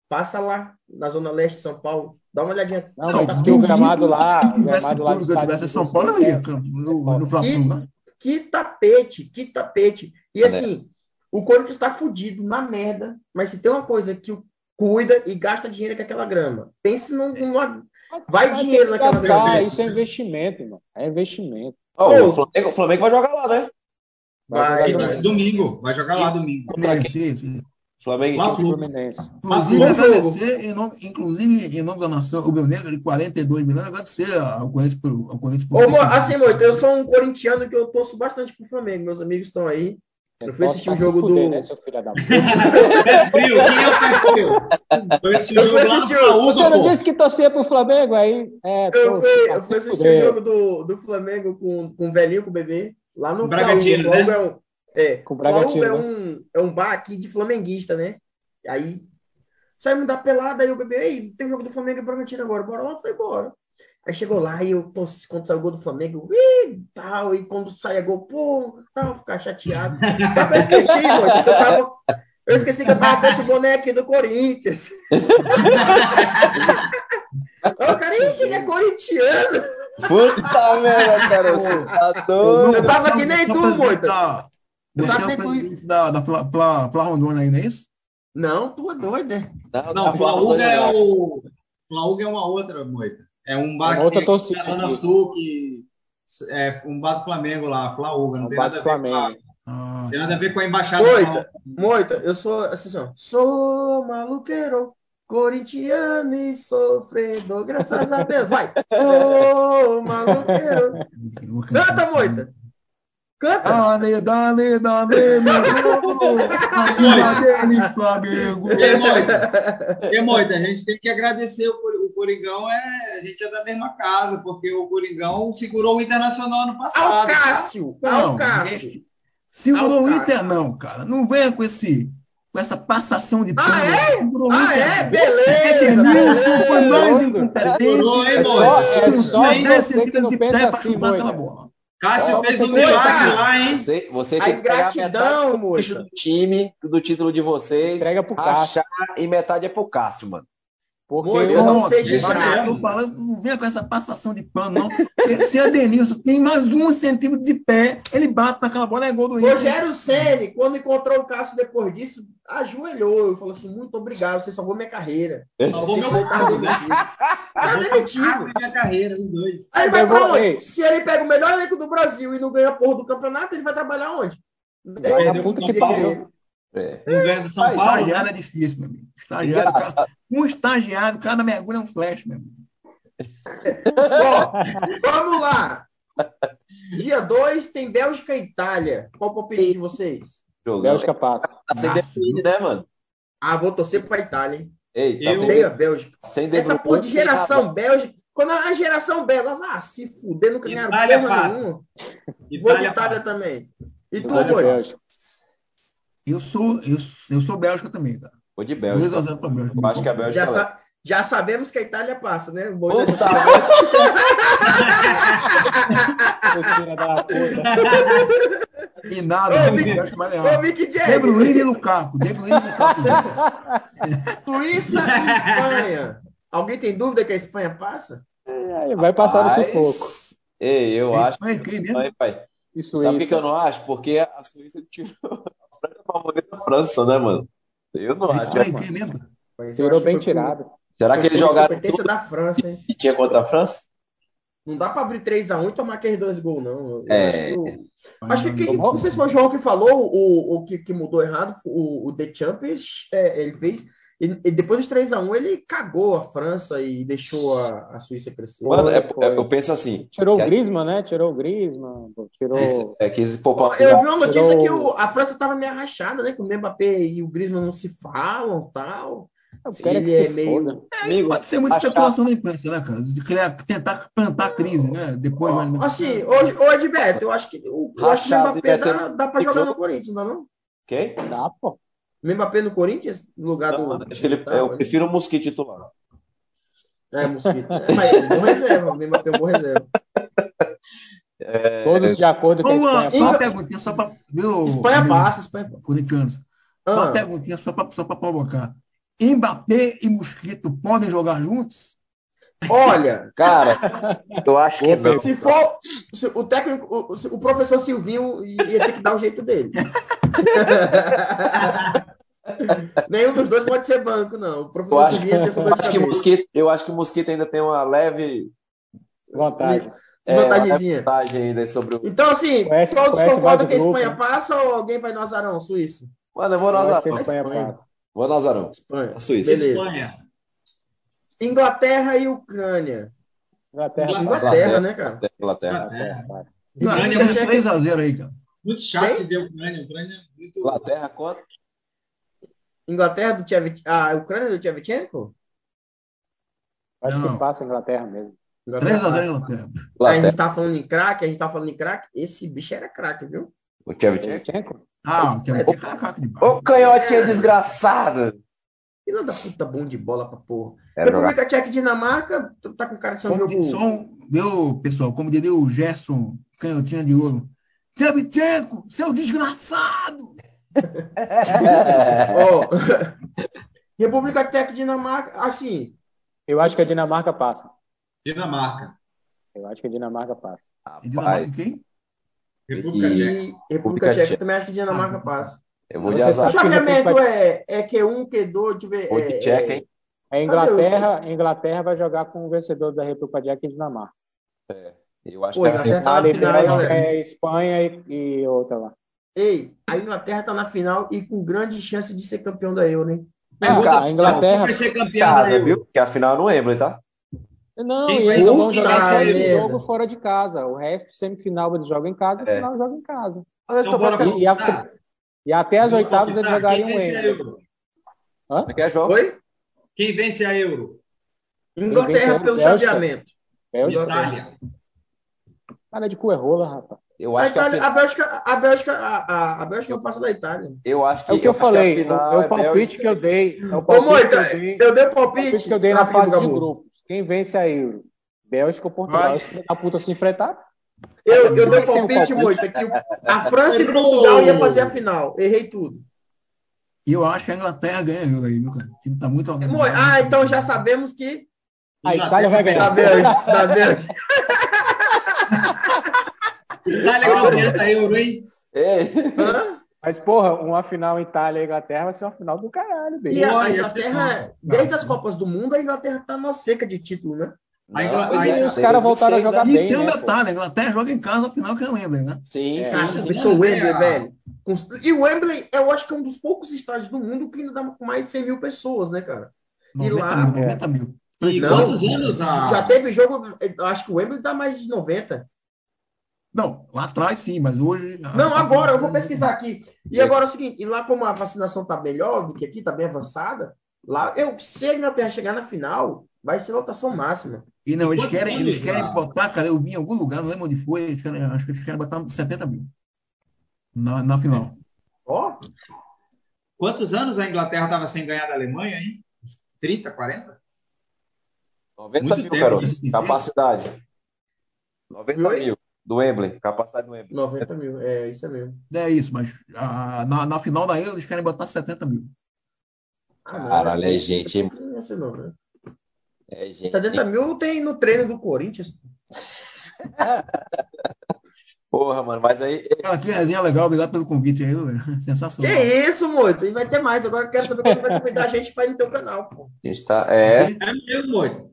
Passa lá, na Zona Leste de São Paulo. Dá uma olhadinha. Não, não mas que o gramado lá. O gramado lá do São Paulo, eu ia no, no próprio lugar. Que tapete, que tapete. E assim, o Corinthians está fudido na merda, mas se tem uma coisa que o cuida e gasta dinheiro com aquela grama. Pense numa. Vai dinheiro naquela gastar, grama. Isso é investimento, irmão. É investimento. Oh, o, Flamengo, o, Flamengo, vai jogar lá, né? Vai, vai, vai. domingo. Vai jogar lá domingo. Flamengo lá Fluminense. Inclusive, agradecer, em nome, inclusive, em nome da nação rubro-negra, de 42 milhões, agradecer ao Corinthians por. Ao Corinthians por Ô, assim, Moito, eu sou um corintiano que eu torço bastante pro Flamengo. Meus amigos estão aí. Eu fui assistir o jogo fuder, do. Né, seu filho da Quem é o Foi assistir o jogo Você não disse que torcia pro Flamengo aí? É, eu, fui, eu fui assistir o jogo do, do Flamengo com, com o velhinho, com o bebê, lá no Bragantino, né? É, um, é, com Bragantino, é, um, é um bar aqui de flamenguista, né? Aí saímos da pelada e o bebê, ei, tem o jogo do Flamengo e Bragantino agora, bora lá, foi embora. Aí chegou lá e eu, quando saiu o gol do Flamengo, ih, tal, e quando saia gol, pô, tal, ficar chateado. Eu esqueci, mano, eu tava, eu esqueci que eu tava com esse boneco aqui do Corinthians. o cara, ixi, ele é corintiano. Puta merda, cara, você tá doido. Eu tava aqui nem tu, Moita. Você é o presidente da, da Pla, Pla, Pla Rondônia não é isso? Não, tu é doido, né? Não, não Plaúga é o... Plaúga é uma outra, Moita. É um bar é outra torcida. Zona Sul, que é um bar do Flamengo lá, Flaúga. Não um tem nada a ver Flamengo. com a, ah, tem nada a ver com a embaixada. Moita, Moita, eu sou assim, ó, sou maluqueiro, corintiano e sofredor, graças a Deus. Vai! Sou maluqueiro. Canta, Moita! Canta! Dale, dale, dale, meu dele, Flamengo. E Moita, e Moita, a gente tem que agradecer o, Coringão, é, a gente é da mesma casa, porque o Coringão segurou o Internacional ano passado. Ao Cássio! Ao Cássio! Segurou o Inter não, cara. Não venha com esse com essa passação de pano. Ah, é? Ah, é? Beleza! Foi mais incompetente. É só, é só você que não pensa assim, Moita. Cássio oh, fez um milagre lá, hein? Você, você tem que pegar metade do time, do título de vocês, Entrega pro Cássio. e metade é pro Cássio, mano. Porque Moita, eu não seja eu tô falando, não venha com essa passação de pano, não. Se a Denilson tem mais um centímetro de pé, ele bate naquela bola, é gol do Inter. Rogério Ceni, quando encontrou o Cássio depois disso, ajoelhou e falou assim: muito obrigado, você salvou minha carreira. Salvou meu carro, né? demitido. Tá demitido. Minha carreira, os dois. Aí vai pra onde? Se ele pega o melhor elenco do Brasil e não ganha a porra do campeonato, ele vai trabalhar onde? Vai na Perdeu puta É. Não ganha do São Paulo, né? Estagiário é difícil, meu amigo. Estagiário, cara, um estagiário, cada mergulho é um flash, meu amigo. Ó, vamos lá. Dia 2 tem Bélgica e Itália. Qual o palpite de vocês? Jogão. Bélgica passa. Tá sem define, né, mano? Ah, vou torcer pra Itália, hein? Ei, tá Eu- Odeio a Bélgica. Essa porra de geração Bélgica. Quando a geração belga vai se fuder, nunca ganharam Itália porra passa. nenhuma. Vou de Itália também. E tu? Bélgica. Eu sou, eu, eu sou Bélgica também, cara. Vou de 2 Bélgica. a 0 pra Bélgica. Eu acho que a Bélgica Já, leva. sa- já sabemos que a Itália passa, né? O Moita Puta, da puta. E nada, Ô, Mick- Ô. Mick De Jagger, Bruyne e Lukaku. De Bruyne e Lukaku. Suíça e Espanha. Alguém tem dúvida que a Espanha passa? Aí Vai passar no sufoco. Mas, Ei, eu acho Espanha é quem mesmo? Vai, pai. E Sabe por que, eu não acho? Porque a Suíça tirou a franca favorita da França, né, mano? Eu não acho. Espanha é mesmo? Tirou bem tirado. Será que eles jogaram competência tudo da França, hein? que tinha contra a França? Não dá pra abrir 3x1 e tomar aqueles dois gols, não. Eu É. acho que, o- acho que quem- não sei se foi o João que falou, o, o que, que mudou errado, o, o The Champions, é, ele fez. E, e depois dos 3x1, ele cagou a França e deixou a, a Suíça crescer. Mano, é- é- eu penso assim. Tirou que o a- Griezmann, né? Tirou o Griezmann. pô, Tirou. É que esse poupar Eu vi uma notícia Tirou- que o- a França tava meio arrachada, né? Que o Mbappé e o Griezmann não se falam tal. Eu quero que Ele é meio- foda. É, isso pode ser muita Acho que- especulação da imprensa, né, cara? De criar, tentar plantar crise, né? Depois mais Assim, hoje, hoje Beto, eu acho que o, eu acho que o Mbappé dá, dá pra jogar no Corinthians, não dá não? Quem? Dá, pô. O Mbappé no Corinthians, no lugar Não, do. acho que ele, tá, eu prefiro o Mosquito titular. É, Mosquito. É, mas é bom reserva, o Mbappé é um bom reserva. Todos de acordo com a Uma, Espanha. só uma perguntinha, só para. Espanha meu passa, Espanha passa. Corintianos. Só uma Ah, perguntinha, só para só pra provocar. Mbappé e Mosquito podem jogar juntos? olha, Cara, eu acho que não. se for se o técnico, o, o professor Silvinho ia ter que dar o jeito dele. Nenhum dos dois pode ser banco, não. O Eu professor acho, eu dor de acho que. Mosquito, eu acho que o Mosquito ainda tem uma leve Vantagem. é, Vantagemzinha. vantagem ainda sobre o. Então, assim, Conhece- todos conhece concordam que a grupo, Espanha né? passa ou alguém vai no azarão, Suíça? Mano, eu vou no acho Azarão. a Espanha Espanha. passa. Vou no Azarão. Espanha. A Suíça. Beleza. Espanha. Inglaterra e Ucrânia. Inglaterra. Inglaterra. Inglaterra, né, cara? Inglaterra. Inglaterra, para. Ucrânia Ganha é 3x0 aí, cara. Muito chato Quem? de ver a Ucrânia. A Ucrânia é muito. Inglaterra quanto? Inglaterra do Tchevchenko. Ah, Ucrânia do Tchevchenko? Acho Não. que passa a Inglaterra mesmo. 3x0 Inglaterra. A gente tá falando em craque, a gente tá falando em craque. Esse bicho era craque, viu? O Tchevchenko. Ah, o Tchevchenko é craque de Ô, bola. canhotinha desgraçado! Filho da puta bom de bola pra porra. Jogar. República Tcheca e Dinamarca, tu tá com cara de ser um jogo. um, meu pessoal, como diria o Gerson, canhotinha de ouro. Tchevchenko, seu desgraçado! Ó, República Tcheca e Dinamarca, assim, Eu acho que a Dinamarca passa. Dinamarca. Eu acho que a Dinamarca passa. E Dinamarca quem? República Tcheca. República Tcheca também acho que Dinamarca passa. eu vou de O chaveamento República- é, é Q1, Q2, deixa eu ver. É- Tcheca, hein? A Inglaterra, a Inglaterra vai jogar com o vencedor da República Tcheca e Dinamarca. Eu acho Pô, que a é Inglaterra tá A na final, galera. é Espanha e, e outra lá. Ei, a Inglaterra tá na final e com grande chance de ser campeão da Euro, hein? Pergunta a pro Inglaterra- Quem vai ser campeão da casa, Euro? viu? Que a final não lembro, tá? Não, Quem e eles vão jogar Puta esse jogo fora de casa. O resto, semifinal, eles jogam em casa, É. final joga em casa. Mas Então, bora. E, e a- e até as oitavas eles jogariam Quem vence a em Euro? Hã? Quer jogo? Oi? Quem vence a Euro? Inglaterra pelo chaveamento. Itália. Cara de cu é rola, rapaz. Eu A, acho que a, Itália, fi- a Bélgica, a Bélgica, a, a, a Bélgica não passa da Itália. eu acho que É o que eu que a falei. final é o é palpite Bélgica. que eu dei. É o Ô, palpite que Moita, eu dei, eu dei o palpite. palpite que eu dei na fase de grupos. Quem vence a Euro? Bélgica ou Portugal? Filhos da puta se enfrentar. Eu, eu dei o palpite, palpite. Moita, que o- a França e. Portugal ia fazer a final. Errei tudo. E eu acho que a Inglaterra ganha jogo aí, viu, cara? O time tá muito organizado. Ah, então já sabemos que. A Itália vai ganhar. Da Bélgica. Da Bélgica. Itália campeã da Euro, hein? Ei, Hã? Mas, porra, uma final Itália e Inglaterra vai ser uma final do caralho, E bem. a, a Inglaterra, desde as Copas do Mundo, a Inglaterra tá numa seca de título, né? Inglaterra- Aí é, os caras voltaram a 2006, jogar né? E bem, tem um né, detalhe, a Inglaterra joga em casa na final que eu lembro, né? Sim, sim, Cara, sim. pensou o Wembley, né? velho. E o Wembley, eu acho que é um dos poucos estádios do mundo que ainda dá com mais de 100 mil pessoas, né, cara? E 90 lá- mil, 90 mil. E Não. quantos anos Já a. teve jogo, acho que o Wembley dá mais de 90. Não, lá atrás sim, mas hoje. Não, agora, eu vou pesquisar aqui. E agora é o seguinte, e lá como a vacinação tá melhor do que aqui, tá bem avançada, lá, eu, se a Inglaterra chegar na final, vai ser lotação máxima. E não, eles querem, eles querem botar, cara, eu vi em algum lugar, não lembro onde foi, eles querem, acho que eles querem botar 70 mil na, na final. Ó, Quantos anos a Inglaterra estava sem ganhar da Alemanha, hein? 30, 40? 90 Muito mil, tempo, garoto. né? Capacidade. 90 Oi? mil. Do Wembley. Capacidade do Wembley. 90 mil, é isso é mesmo. É isso, mas ah, na, na final da Euro eles querem botar 70 mil. Caralho, é é gente? Não é assim, não, né? É, gente. 70 mil tem no treino do Corinthians. Porra, mano, mas aí. Cara, que resenha legal, obrigado pelo convite aí, velho. Que Sensacional. isso, moito? E vai ter mais. Agora eu quero saber quando vai convidar a gente para ir no teu canal, pô. A gente tá. É. É mesmo.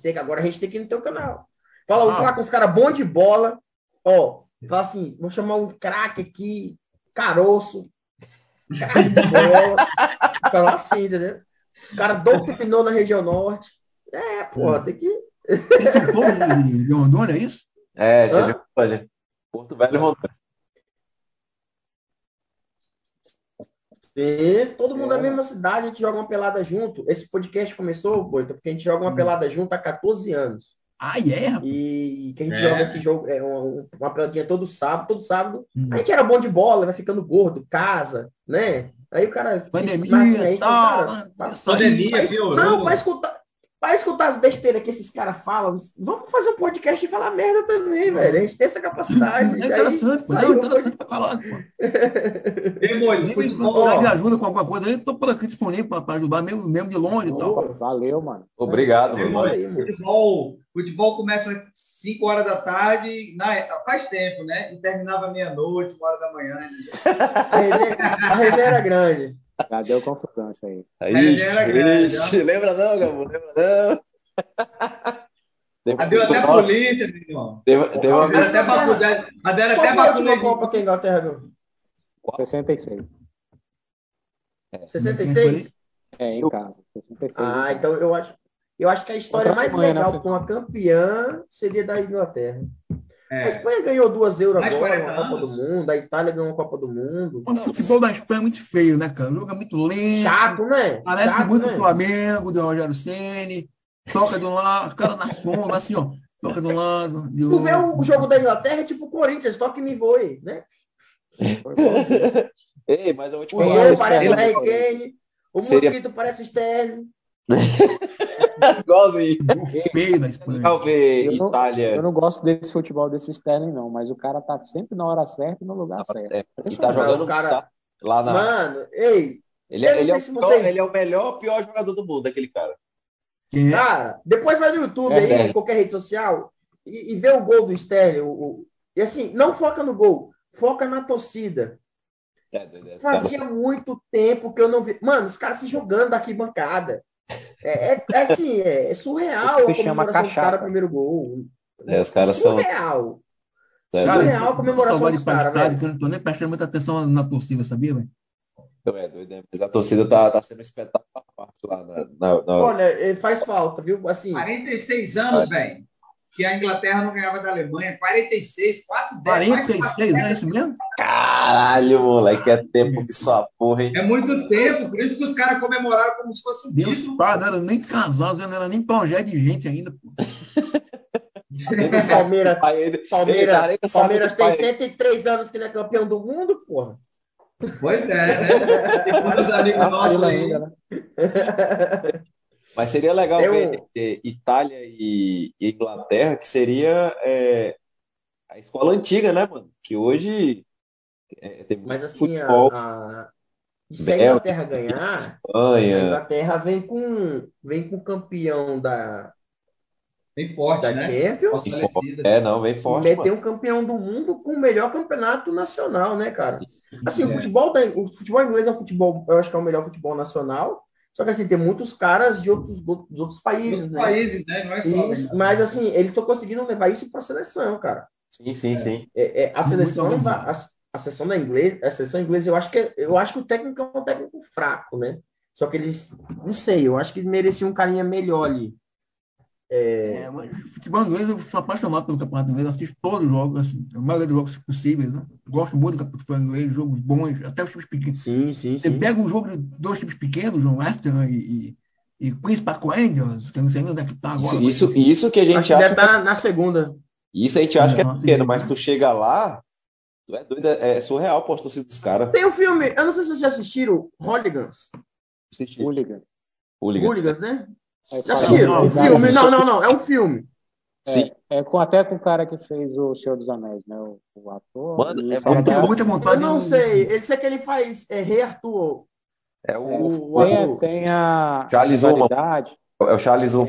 Tem que, agora a gente tem que ir no teu canal. Fala, vou Ah. falar com os caras bons de bola. Ó, fala assim, vou chamar um craque aqui, caroço. Craque de bola. Fala assim, entendeu? O cara doutor pinou na região norte. É, pô, tem que. Esse é povo de, Rondônia, é isso? É, tinha Hã? de Rondônia. Porto Velho e Rondônia. E todo mundo É. na mesma cidade, a gente joga uma pelada junto. Esse podcast começou, Boita, porque a gente joga uma Hum. pelada junto há 14 anos. Ai, é, rapaz. E que a gente É. joga esse jogo, é uma, uma peladinha todo sábado, todo sábado. Hum. A gente era bom de bola, vai ficando gordo, casa, né? Aí o cara. Pandemia mas, assim, a gente, tal. cara, né? aí. Pandemia. piorou. não, para escutar, pra escutar as besteiras que esses caras falam, vamos fazer um podcast e falar merda também, velho. A gente tem essa capacidade. É Aí interessante, pô. É interessante pra falar, futebol. precisar de ajuda com alguma coisa, eu tô por aqui disponível para ajudar, mesmo, mesmo de longe e tal. Valeu, mano. Obrigado, É mano. isso aí, mano. Futebol, futebol começa às 5 horas da tarde, na, faz tempo, né? E terminava meia-noite, uma hora da manhã. né? A resenha era grande. Já deu confusão isso aí. Ixi, era grande, ixi, lembra não, Gabo? Lembra não? Ah, Deu até Nossa, polícia, meu irmão. Teve, teve uma Deram até pra deram Qual até a pra última Copa que a Inglaterra ganhou? 66. 66? É, em casa. 66. Ah, então eu acho, eu acho que a história a mais né, legal com a campeã seria da Inglaterra. A É. Espanha ganhou duas euros Mais agora, 40 uma Copa do. Mundo, a Itália ganhou uma Copa do Mundo. O futebol da Espanha é muito feio, né, cara? O jogo é muito lento. Chato, né? Parece Chato, muito o né? Flamengo, do Rogério Ceni. Toca de um lado, cara na sombra, assim, ó. Toca de um lado, de Tu vê o, jogo da Inglaterra é tipo o Corinthians, toque e me voe, né? Foi bom, sim. Ei, mas eu vou te O é gol parece o? Harry Kane, o Seria- mosquito parece o Sterling. Igualzinho. Da Espanha. Ver Eu não- Itália. Eu não gosto desse futebol desse Sterling, não, mas o cara tá sempre na hora certa e no lugar certo. É, e tá jogando o cara- tá lá na. Mano, ei, Ele, é, ele, é o vocês- ele é o melhor, pior jogador do mundo, aquele cara. É? cara, depois vai no YouTube É aí, qualquer rede social, e, e vê o gol do Sterling. o- o- e assim, não foca no gol, foca na torcida. É, Fazia muito tempo que eu não vi. Mano, os caras se jogando da arquibancada. É, é, é assim, é, é surreal a comemoração dos caras primeiro gol. É, os caras são. Surreal. É, Cara, surreal a comemoração dos caras, velho. que eu não tô nem prestando muita atenção na torcida, sabia, velho? é doido, é. Mas a torcida tá, tá sendo um espetáculo à parte lá na, na- na- Olha, é, faz falta, viu? Assim, 46 anos, velho. Que a Inglaterra não ganhava da Alemanha. 46, 4 10. 46, não é isso mesmo? Caralho, moleque, é tempo que só porra, hein? É muito tempo, por isso que os caras comemoraram como se fosse um Deus título. pai, não era nem casal, não era nem projeto de gente ainda. pô. Palmeiras, Palmeiras, Palmeiras tem pai- 103 anos que não é campeão do mundo, porra. Pois é, né? Tem muitos amigos nossos aí. Mas seria legal Eu- ver Itália e Inglaterra, que seria eh, a escola antiga, né, mano? Que hoje eh, tem Mas assim, a, futebol. a- E se a Inglaterra ganhar, Espanha. a Inglaterra vem com, vem com o campeão da, Vem forte, da né? Champions. É, não, vem forte. Meter um campeão do mundo com o melhor campeonato nacional, né, cara? Assim, é. o, futebol da, o futebol inglês é um futebol, eu acho que é o melhor futebol nacional. Só que assim, tem muitos caras de outros, dos outros países, outros né? países, né? Não é só. Isso, mas assim, eles estão conseguindo levar isso para a seleção, cara. Sim, sim, sim. É, é a seleção a, a seleção da inglês, a seleção inglesa, eu acho que eu acho que o técnico é um técnico fraco, né? Só que eles, não sei, eu acho que merecia um carinha melhor ali. É... é, mas futebol inglês, eu sou apaixonado pelo campeonato inglês, assisto todos os jogos, assim, a maioria dos jogos possíveis, né? Gosto muito do futebol inglês, jogos bons, até os times pequenos. Sim, sim, Você sim. pega um jogo de dois times pequenos, o West Ham e, e, e Queen's Park Rangers, que eu não sei onde é que tá agora. Isso, isso, isso que a gente acho acha. Deve tá na segunda. Isso a gente acha que é pequeno, mas tu chega lá, tu é doido, é surreal pô, a torcida dos caras. Tem um filme, eu não sei se vocês já assistiram, Hooligans. Hooligans. Hooligans, né? É? Um filme? Não, não, não. É um filme. É, Sim. É com, até com o cara que fez o Senhor dos Anéis, né? O, o ator. Mano, é muito, muita vontade. Eu não sei. Ele sei que ele faz é, Rei Arthur. É o. o, tem, tem a. Charles Uma. É o Charles Uma.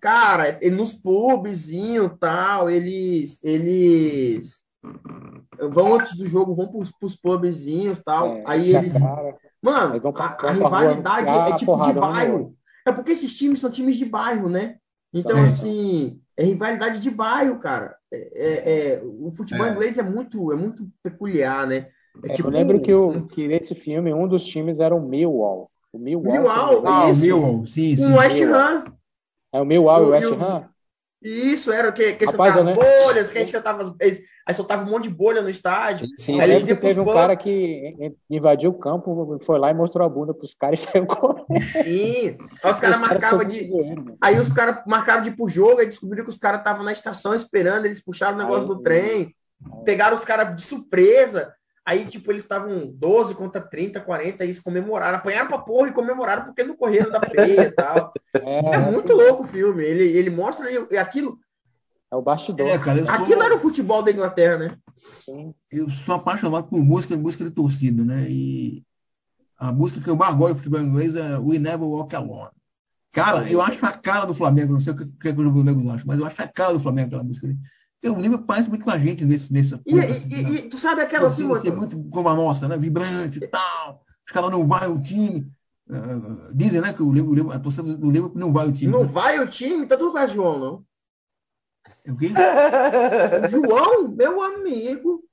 Cara, nos pubzinho tal, eles. Eles. Vão antes do jogo, vão pros, pros pubzinhos tal. É, aí eles. Cara. Mano, a, a rivalidade é tipo de bairro. É porque esses times são times de bairro, né? Então, é. assim, é rivalidade de bairro, cara. É, é, é o futebol é. inglês é muito, é muito peculiar, né? É tipo, eu lembro que, o, que nesse filme um dos times era o Millwall. O Millwall. Millwall, ah, isso. o Millwall, sim, sim. O West Ham. É o Millwall e o West Ham? Isso, era o que? Que Rapaz, as bolhas, que a gente cantava. Aí soltava um monte de bolha no estádio. Sim, aí sim. teve um cara que invadiu o campo, foi lá e mostrou a bunda pros caras e saiu correndo. Sim. Aí os caras marcavam de. Zoando, aí os caras marcaram de ir pro jogo, aí descobriram que os caras estavam na estação esperando, eles puxaram o negócio aí, do trem, aí. pegaram os caras de surpresa. Aí, tipo, eles estavam 12 contra 30, 40, e eles comemoraram, apanharam pra porra e comemoraram porque não correram da peia e tal. É, é muito louco o filme. Ele, ele mostra aquilo. É o bastidor. É, cara, sou... Aquilo era o futebol da Inglaterra, né? Eu sou apaixonado por música, música de torcida, né? E a música que eu mais gosto do futebol inglês é We Never Walk Alone. Cara, eu acho a cara do Flamengo, não sei o que, que, que o Flamengo acha, mas eu acho a cara do Flamengo aquela música. Eu lembro parece muito com a gente nesse, nesse e, e, e, tu sabe aquela assim, você, muito como a nossa, né? Vibrante e tal. Os caras não vai o time. Uh, dizem, né, que o Liverpool, a torcida do Liverpool não vai o time. Não né? vai o time? Tá tudo com João, não? O quê? João, meu amigo.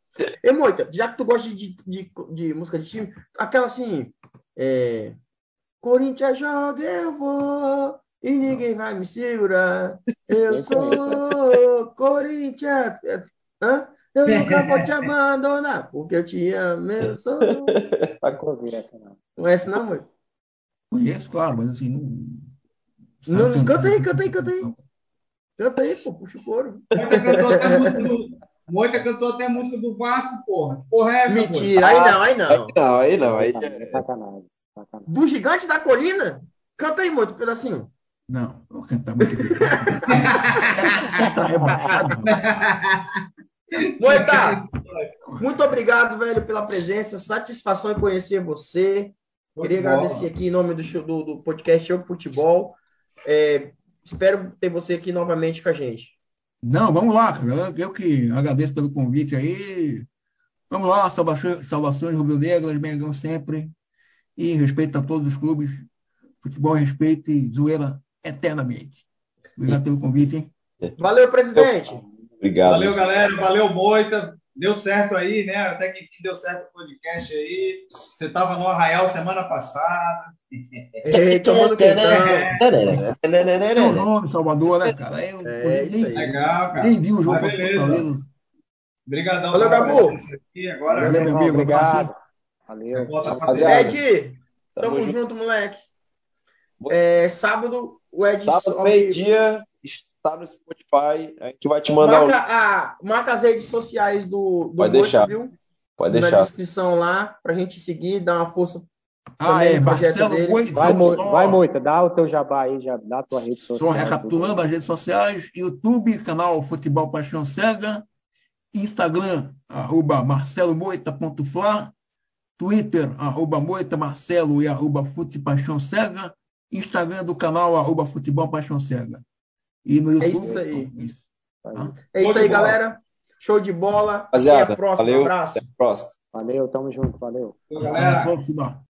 E Moita, já que tu gosta de, de, de, música de time, aquela assim. É... Corinthians joga, eu vou. E ninguém vai me segurar. Eu sou Corinthians. Hã? Eu nunca vou te abandonar, porque eu te amo, eu sou. Pode ouvir essa não. Conhece não, mãe? Conheço, claro, mas assim, não. Não, canta aí, canta aí, canta aí. Canta aí, pô, puxa o couro. Moita cantou até a música do Vasco, porra. Porra, é essa? Mentira, aí não, aí não. Aí não, aí não. Aí... Sacanagem, sacanagem. Do Gigante da Colina? Canta aí, Moita, um pedacinho. Não, vou cantar muito Tá rebaixado. Moita, muito obrigado, velho, pela presença. Satisfação em conhecer você. Queria agradecer aqui em nome do, show, do, do podcast Show Futebol. É, espero ter você aqui novamente com a gente. Não, vamos lá, cara. Eu que agradeço pelo convite aí. Vamos lá, salvações, salvações rubro-negras, Mengão sempre. E respeito a todos os clubes. Futebol, respeito e zoeira eternamente. Obrigado pelo convite, hein? Valeu, presidente. Obrigado. Valeu, galera. Valeu, Moita. Deu certo aí, né? Até que enfim deu certo o podcast aí. Você estava no Arraial semana passada. Ei, tomando Seu nome, Salvador, né, cara? Eu, é, nem, Legal, cara. Nem vi o jogo. Obrigadão. Valeu, Gabu. Agora, Valeu, meu amigo. Obrigado. Valeu. Ed, tamo, tamo junto, moleque. É, sábado, o Ed. Sábado, meio-dia, está no Spotify. A gente vai te mandar. Marca, um... a, marca as redes sociais do, do Pode deixar. viu? Pode deixar. Na descrição lá, pra gente seguir, dar uma força. Ah, é, Marcelo Vai, vai, Moita, dá o teu jabá aí, já dá a tua rede social. Só recapitulando as redes sociais: YouTube, canal Futebol Paixão Cega, Instagram, arroba marcelomoita.fla Twitter, arroba Moita Marcelo e arroba Fute Paixão Cega. Instagram do canal, arroba Futebol Paixão Cega. E no é YouTube. É isso aí. É isso, tá? é isso aí, galera. Show de bola. Rapaziada, Até a próxima. Valeu. Abraço. Até a próxima. Valeu, tamo junto. Valeu. Até a próxima.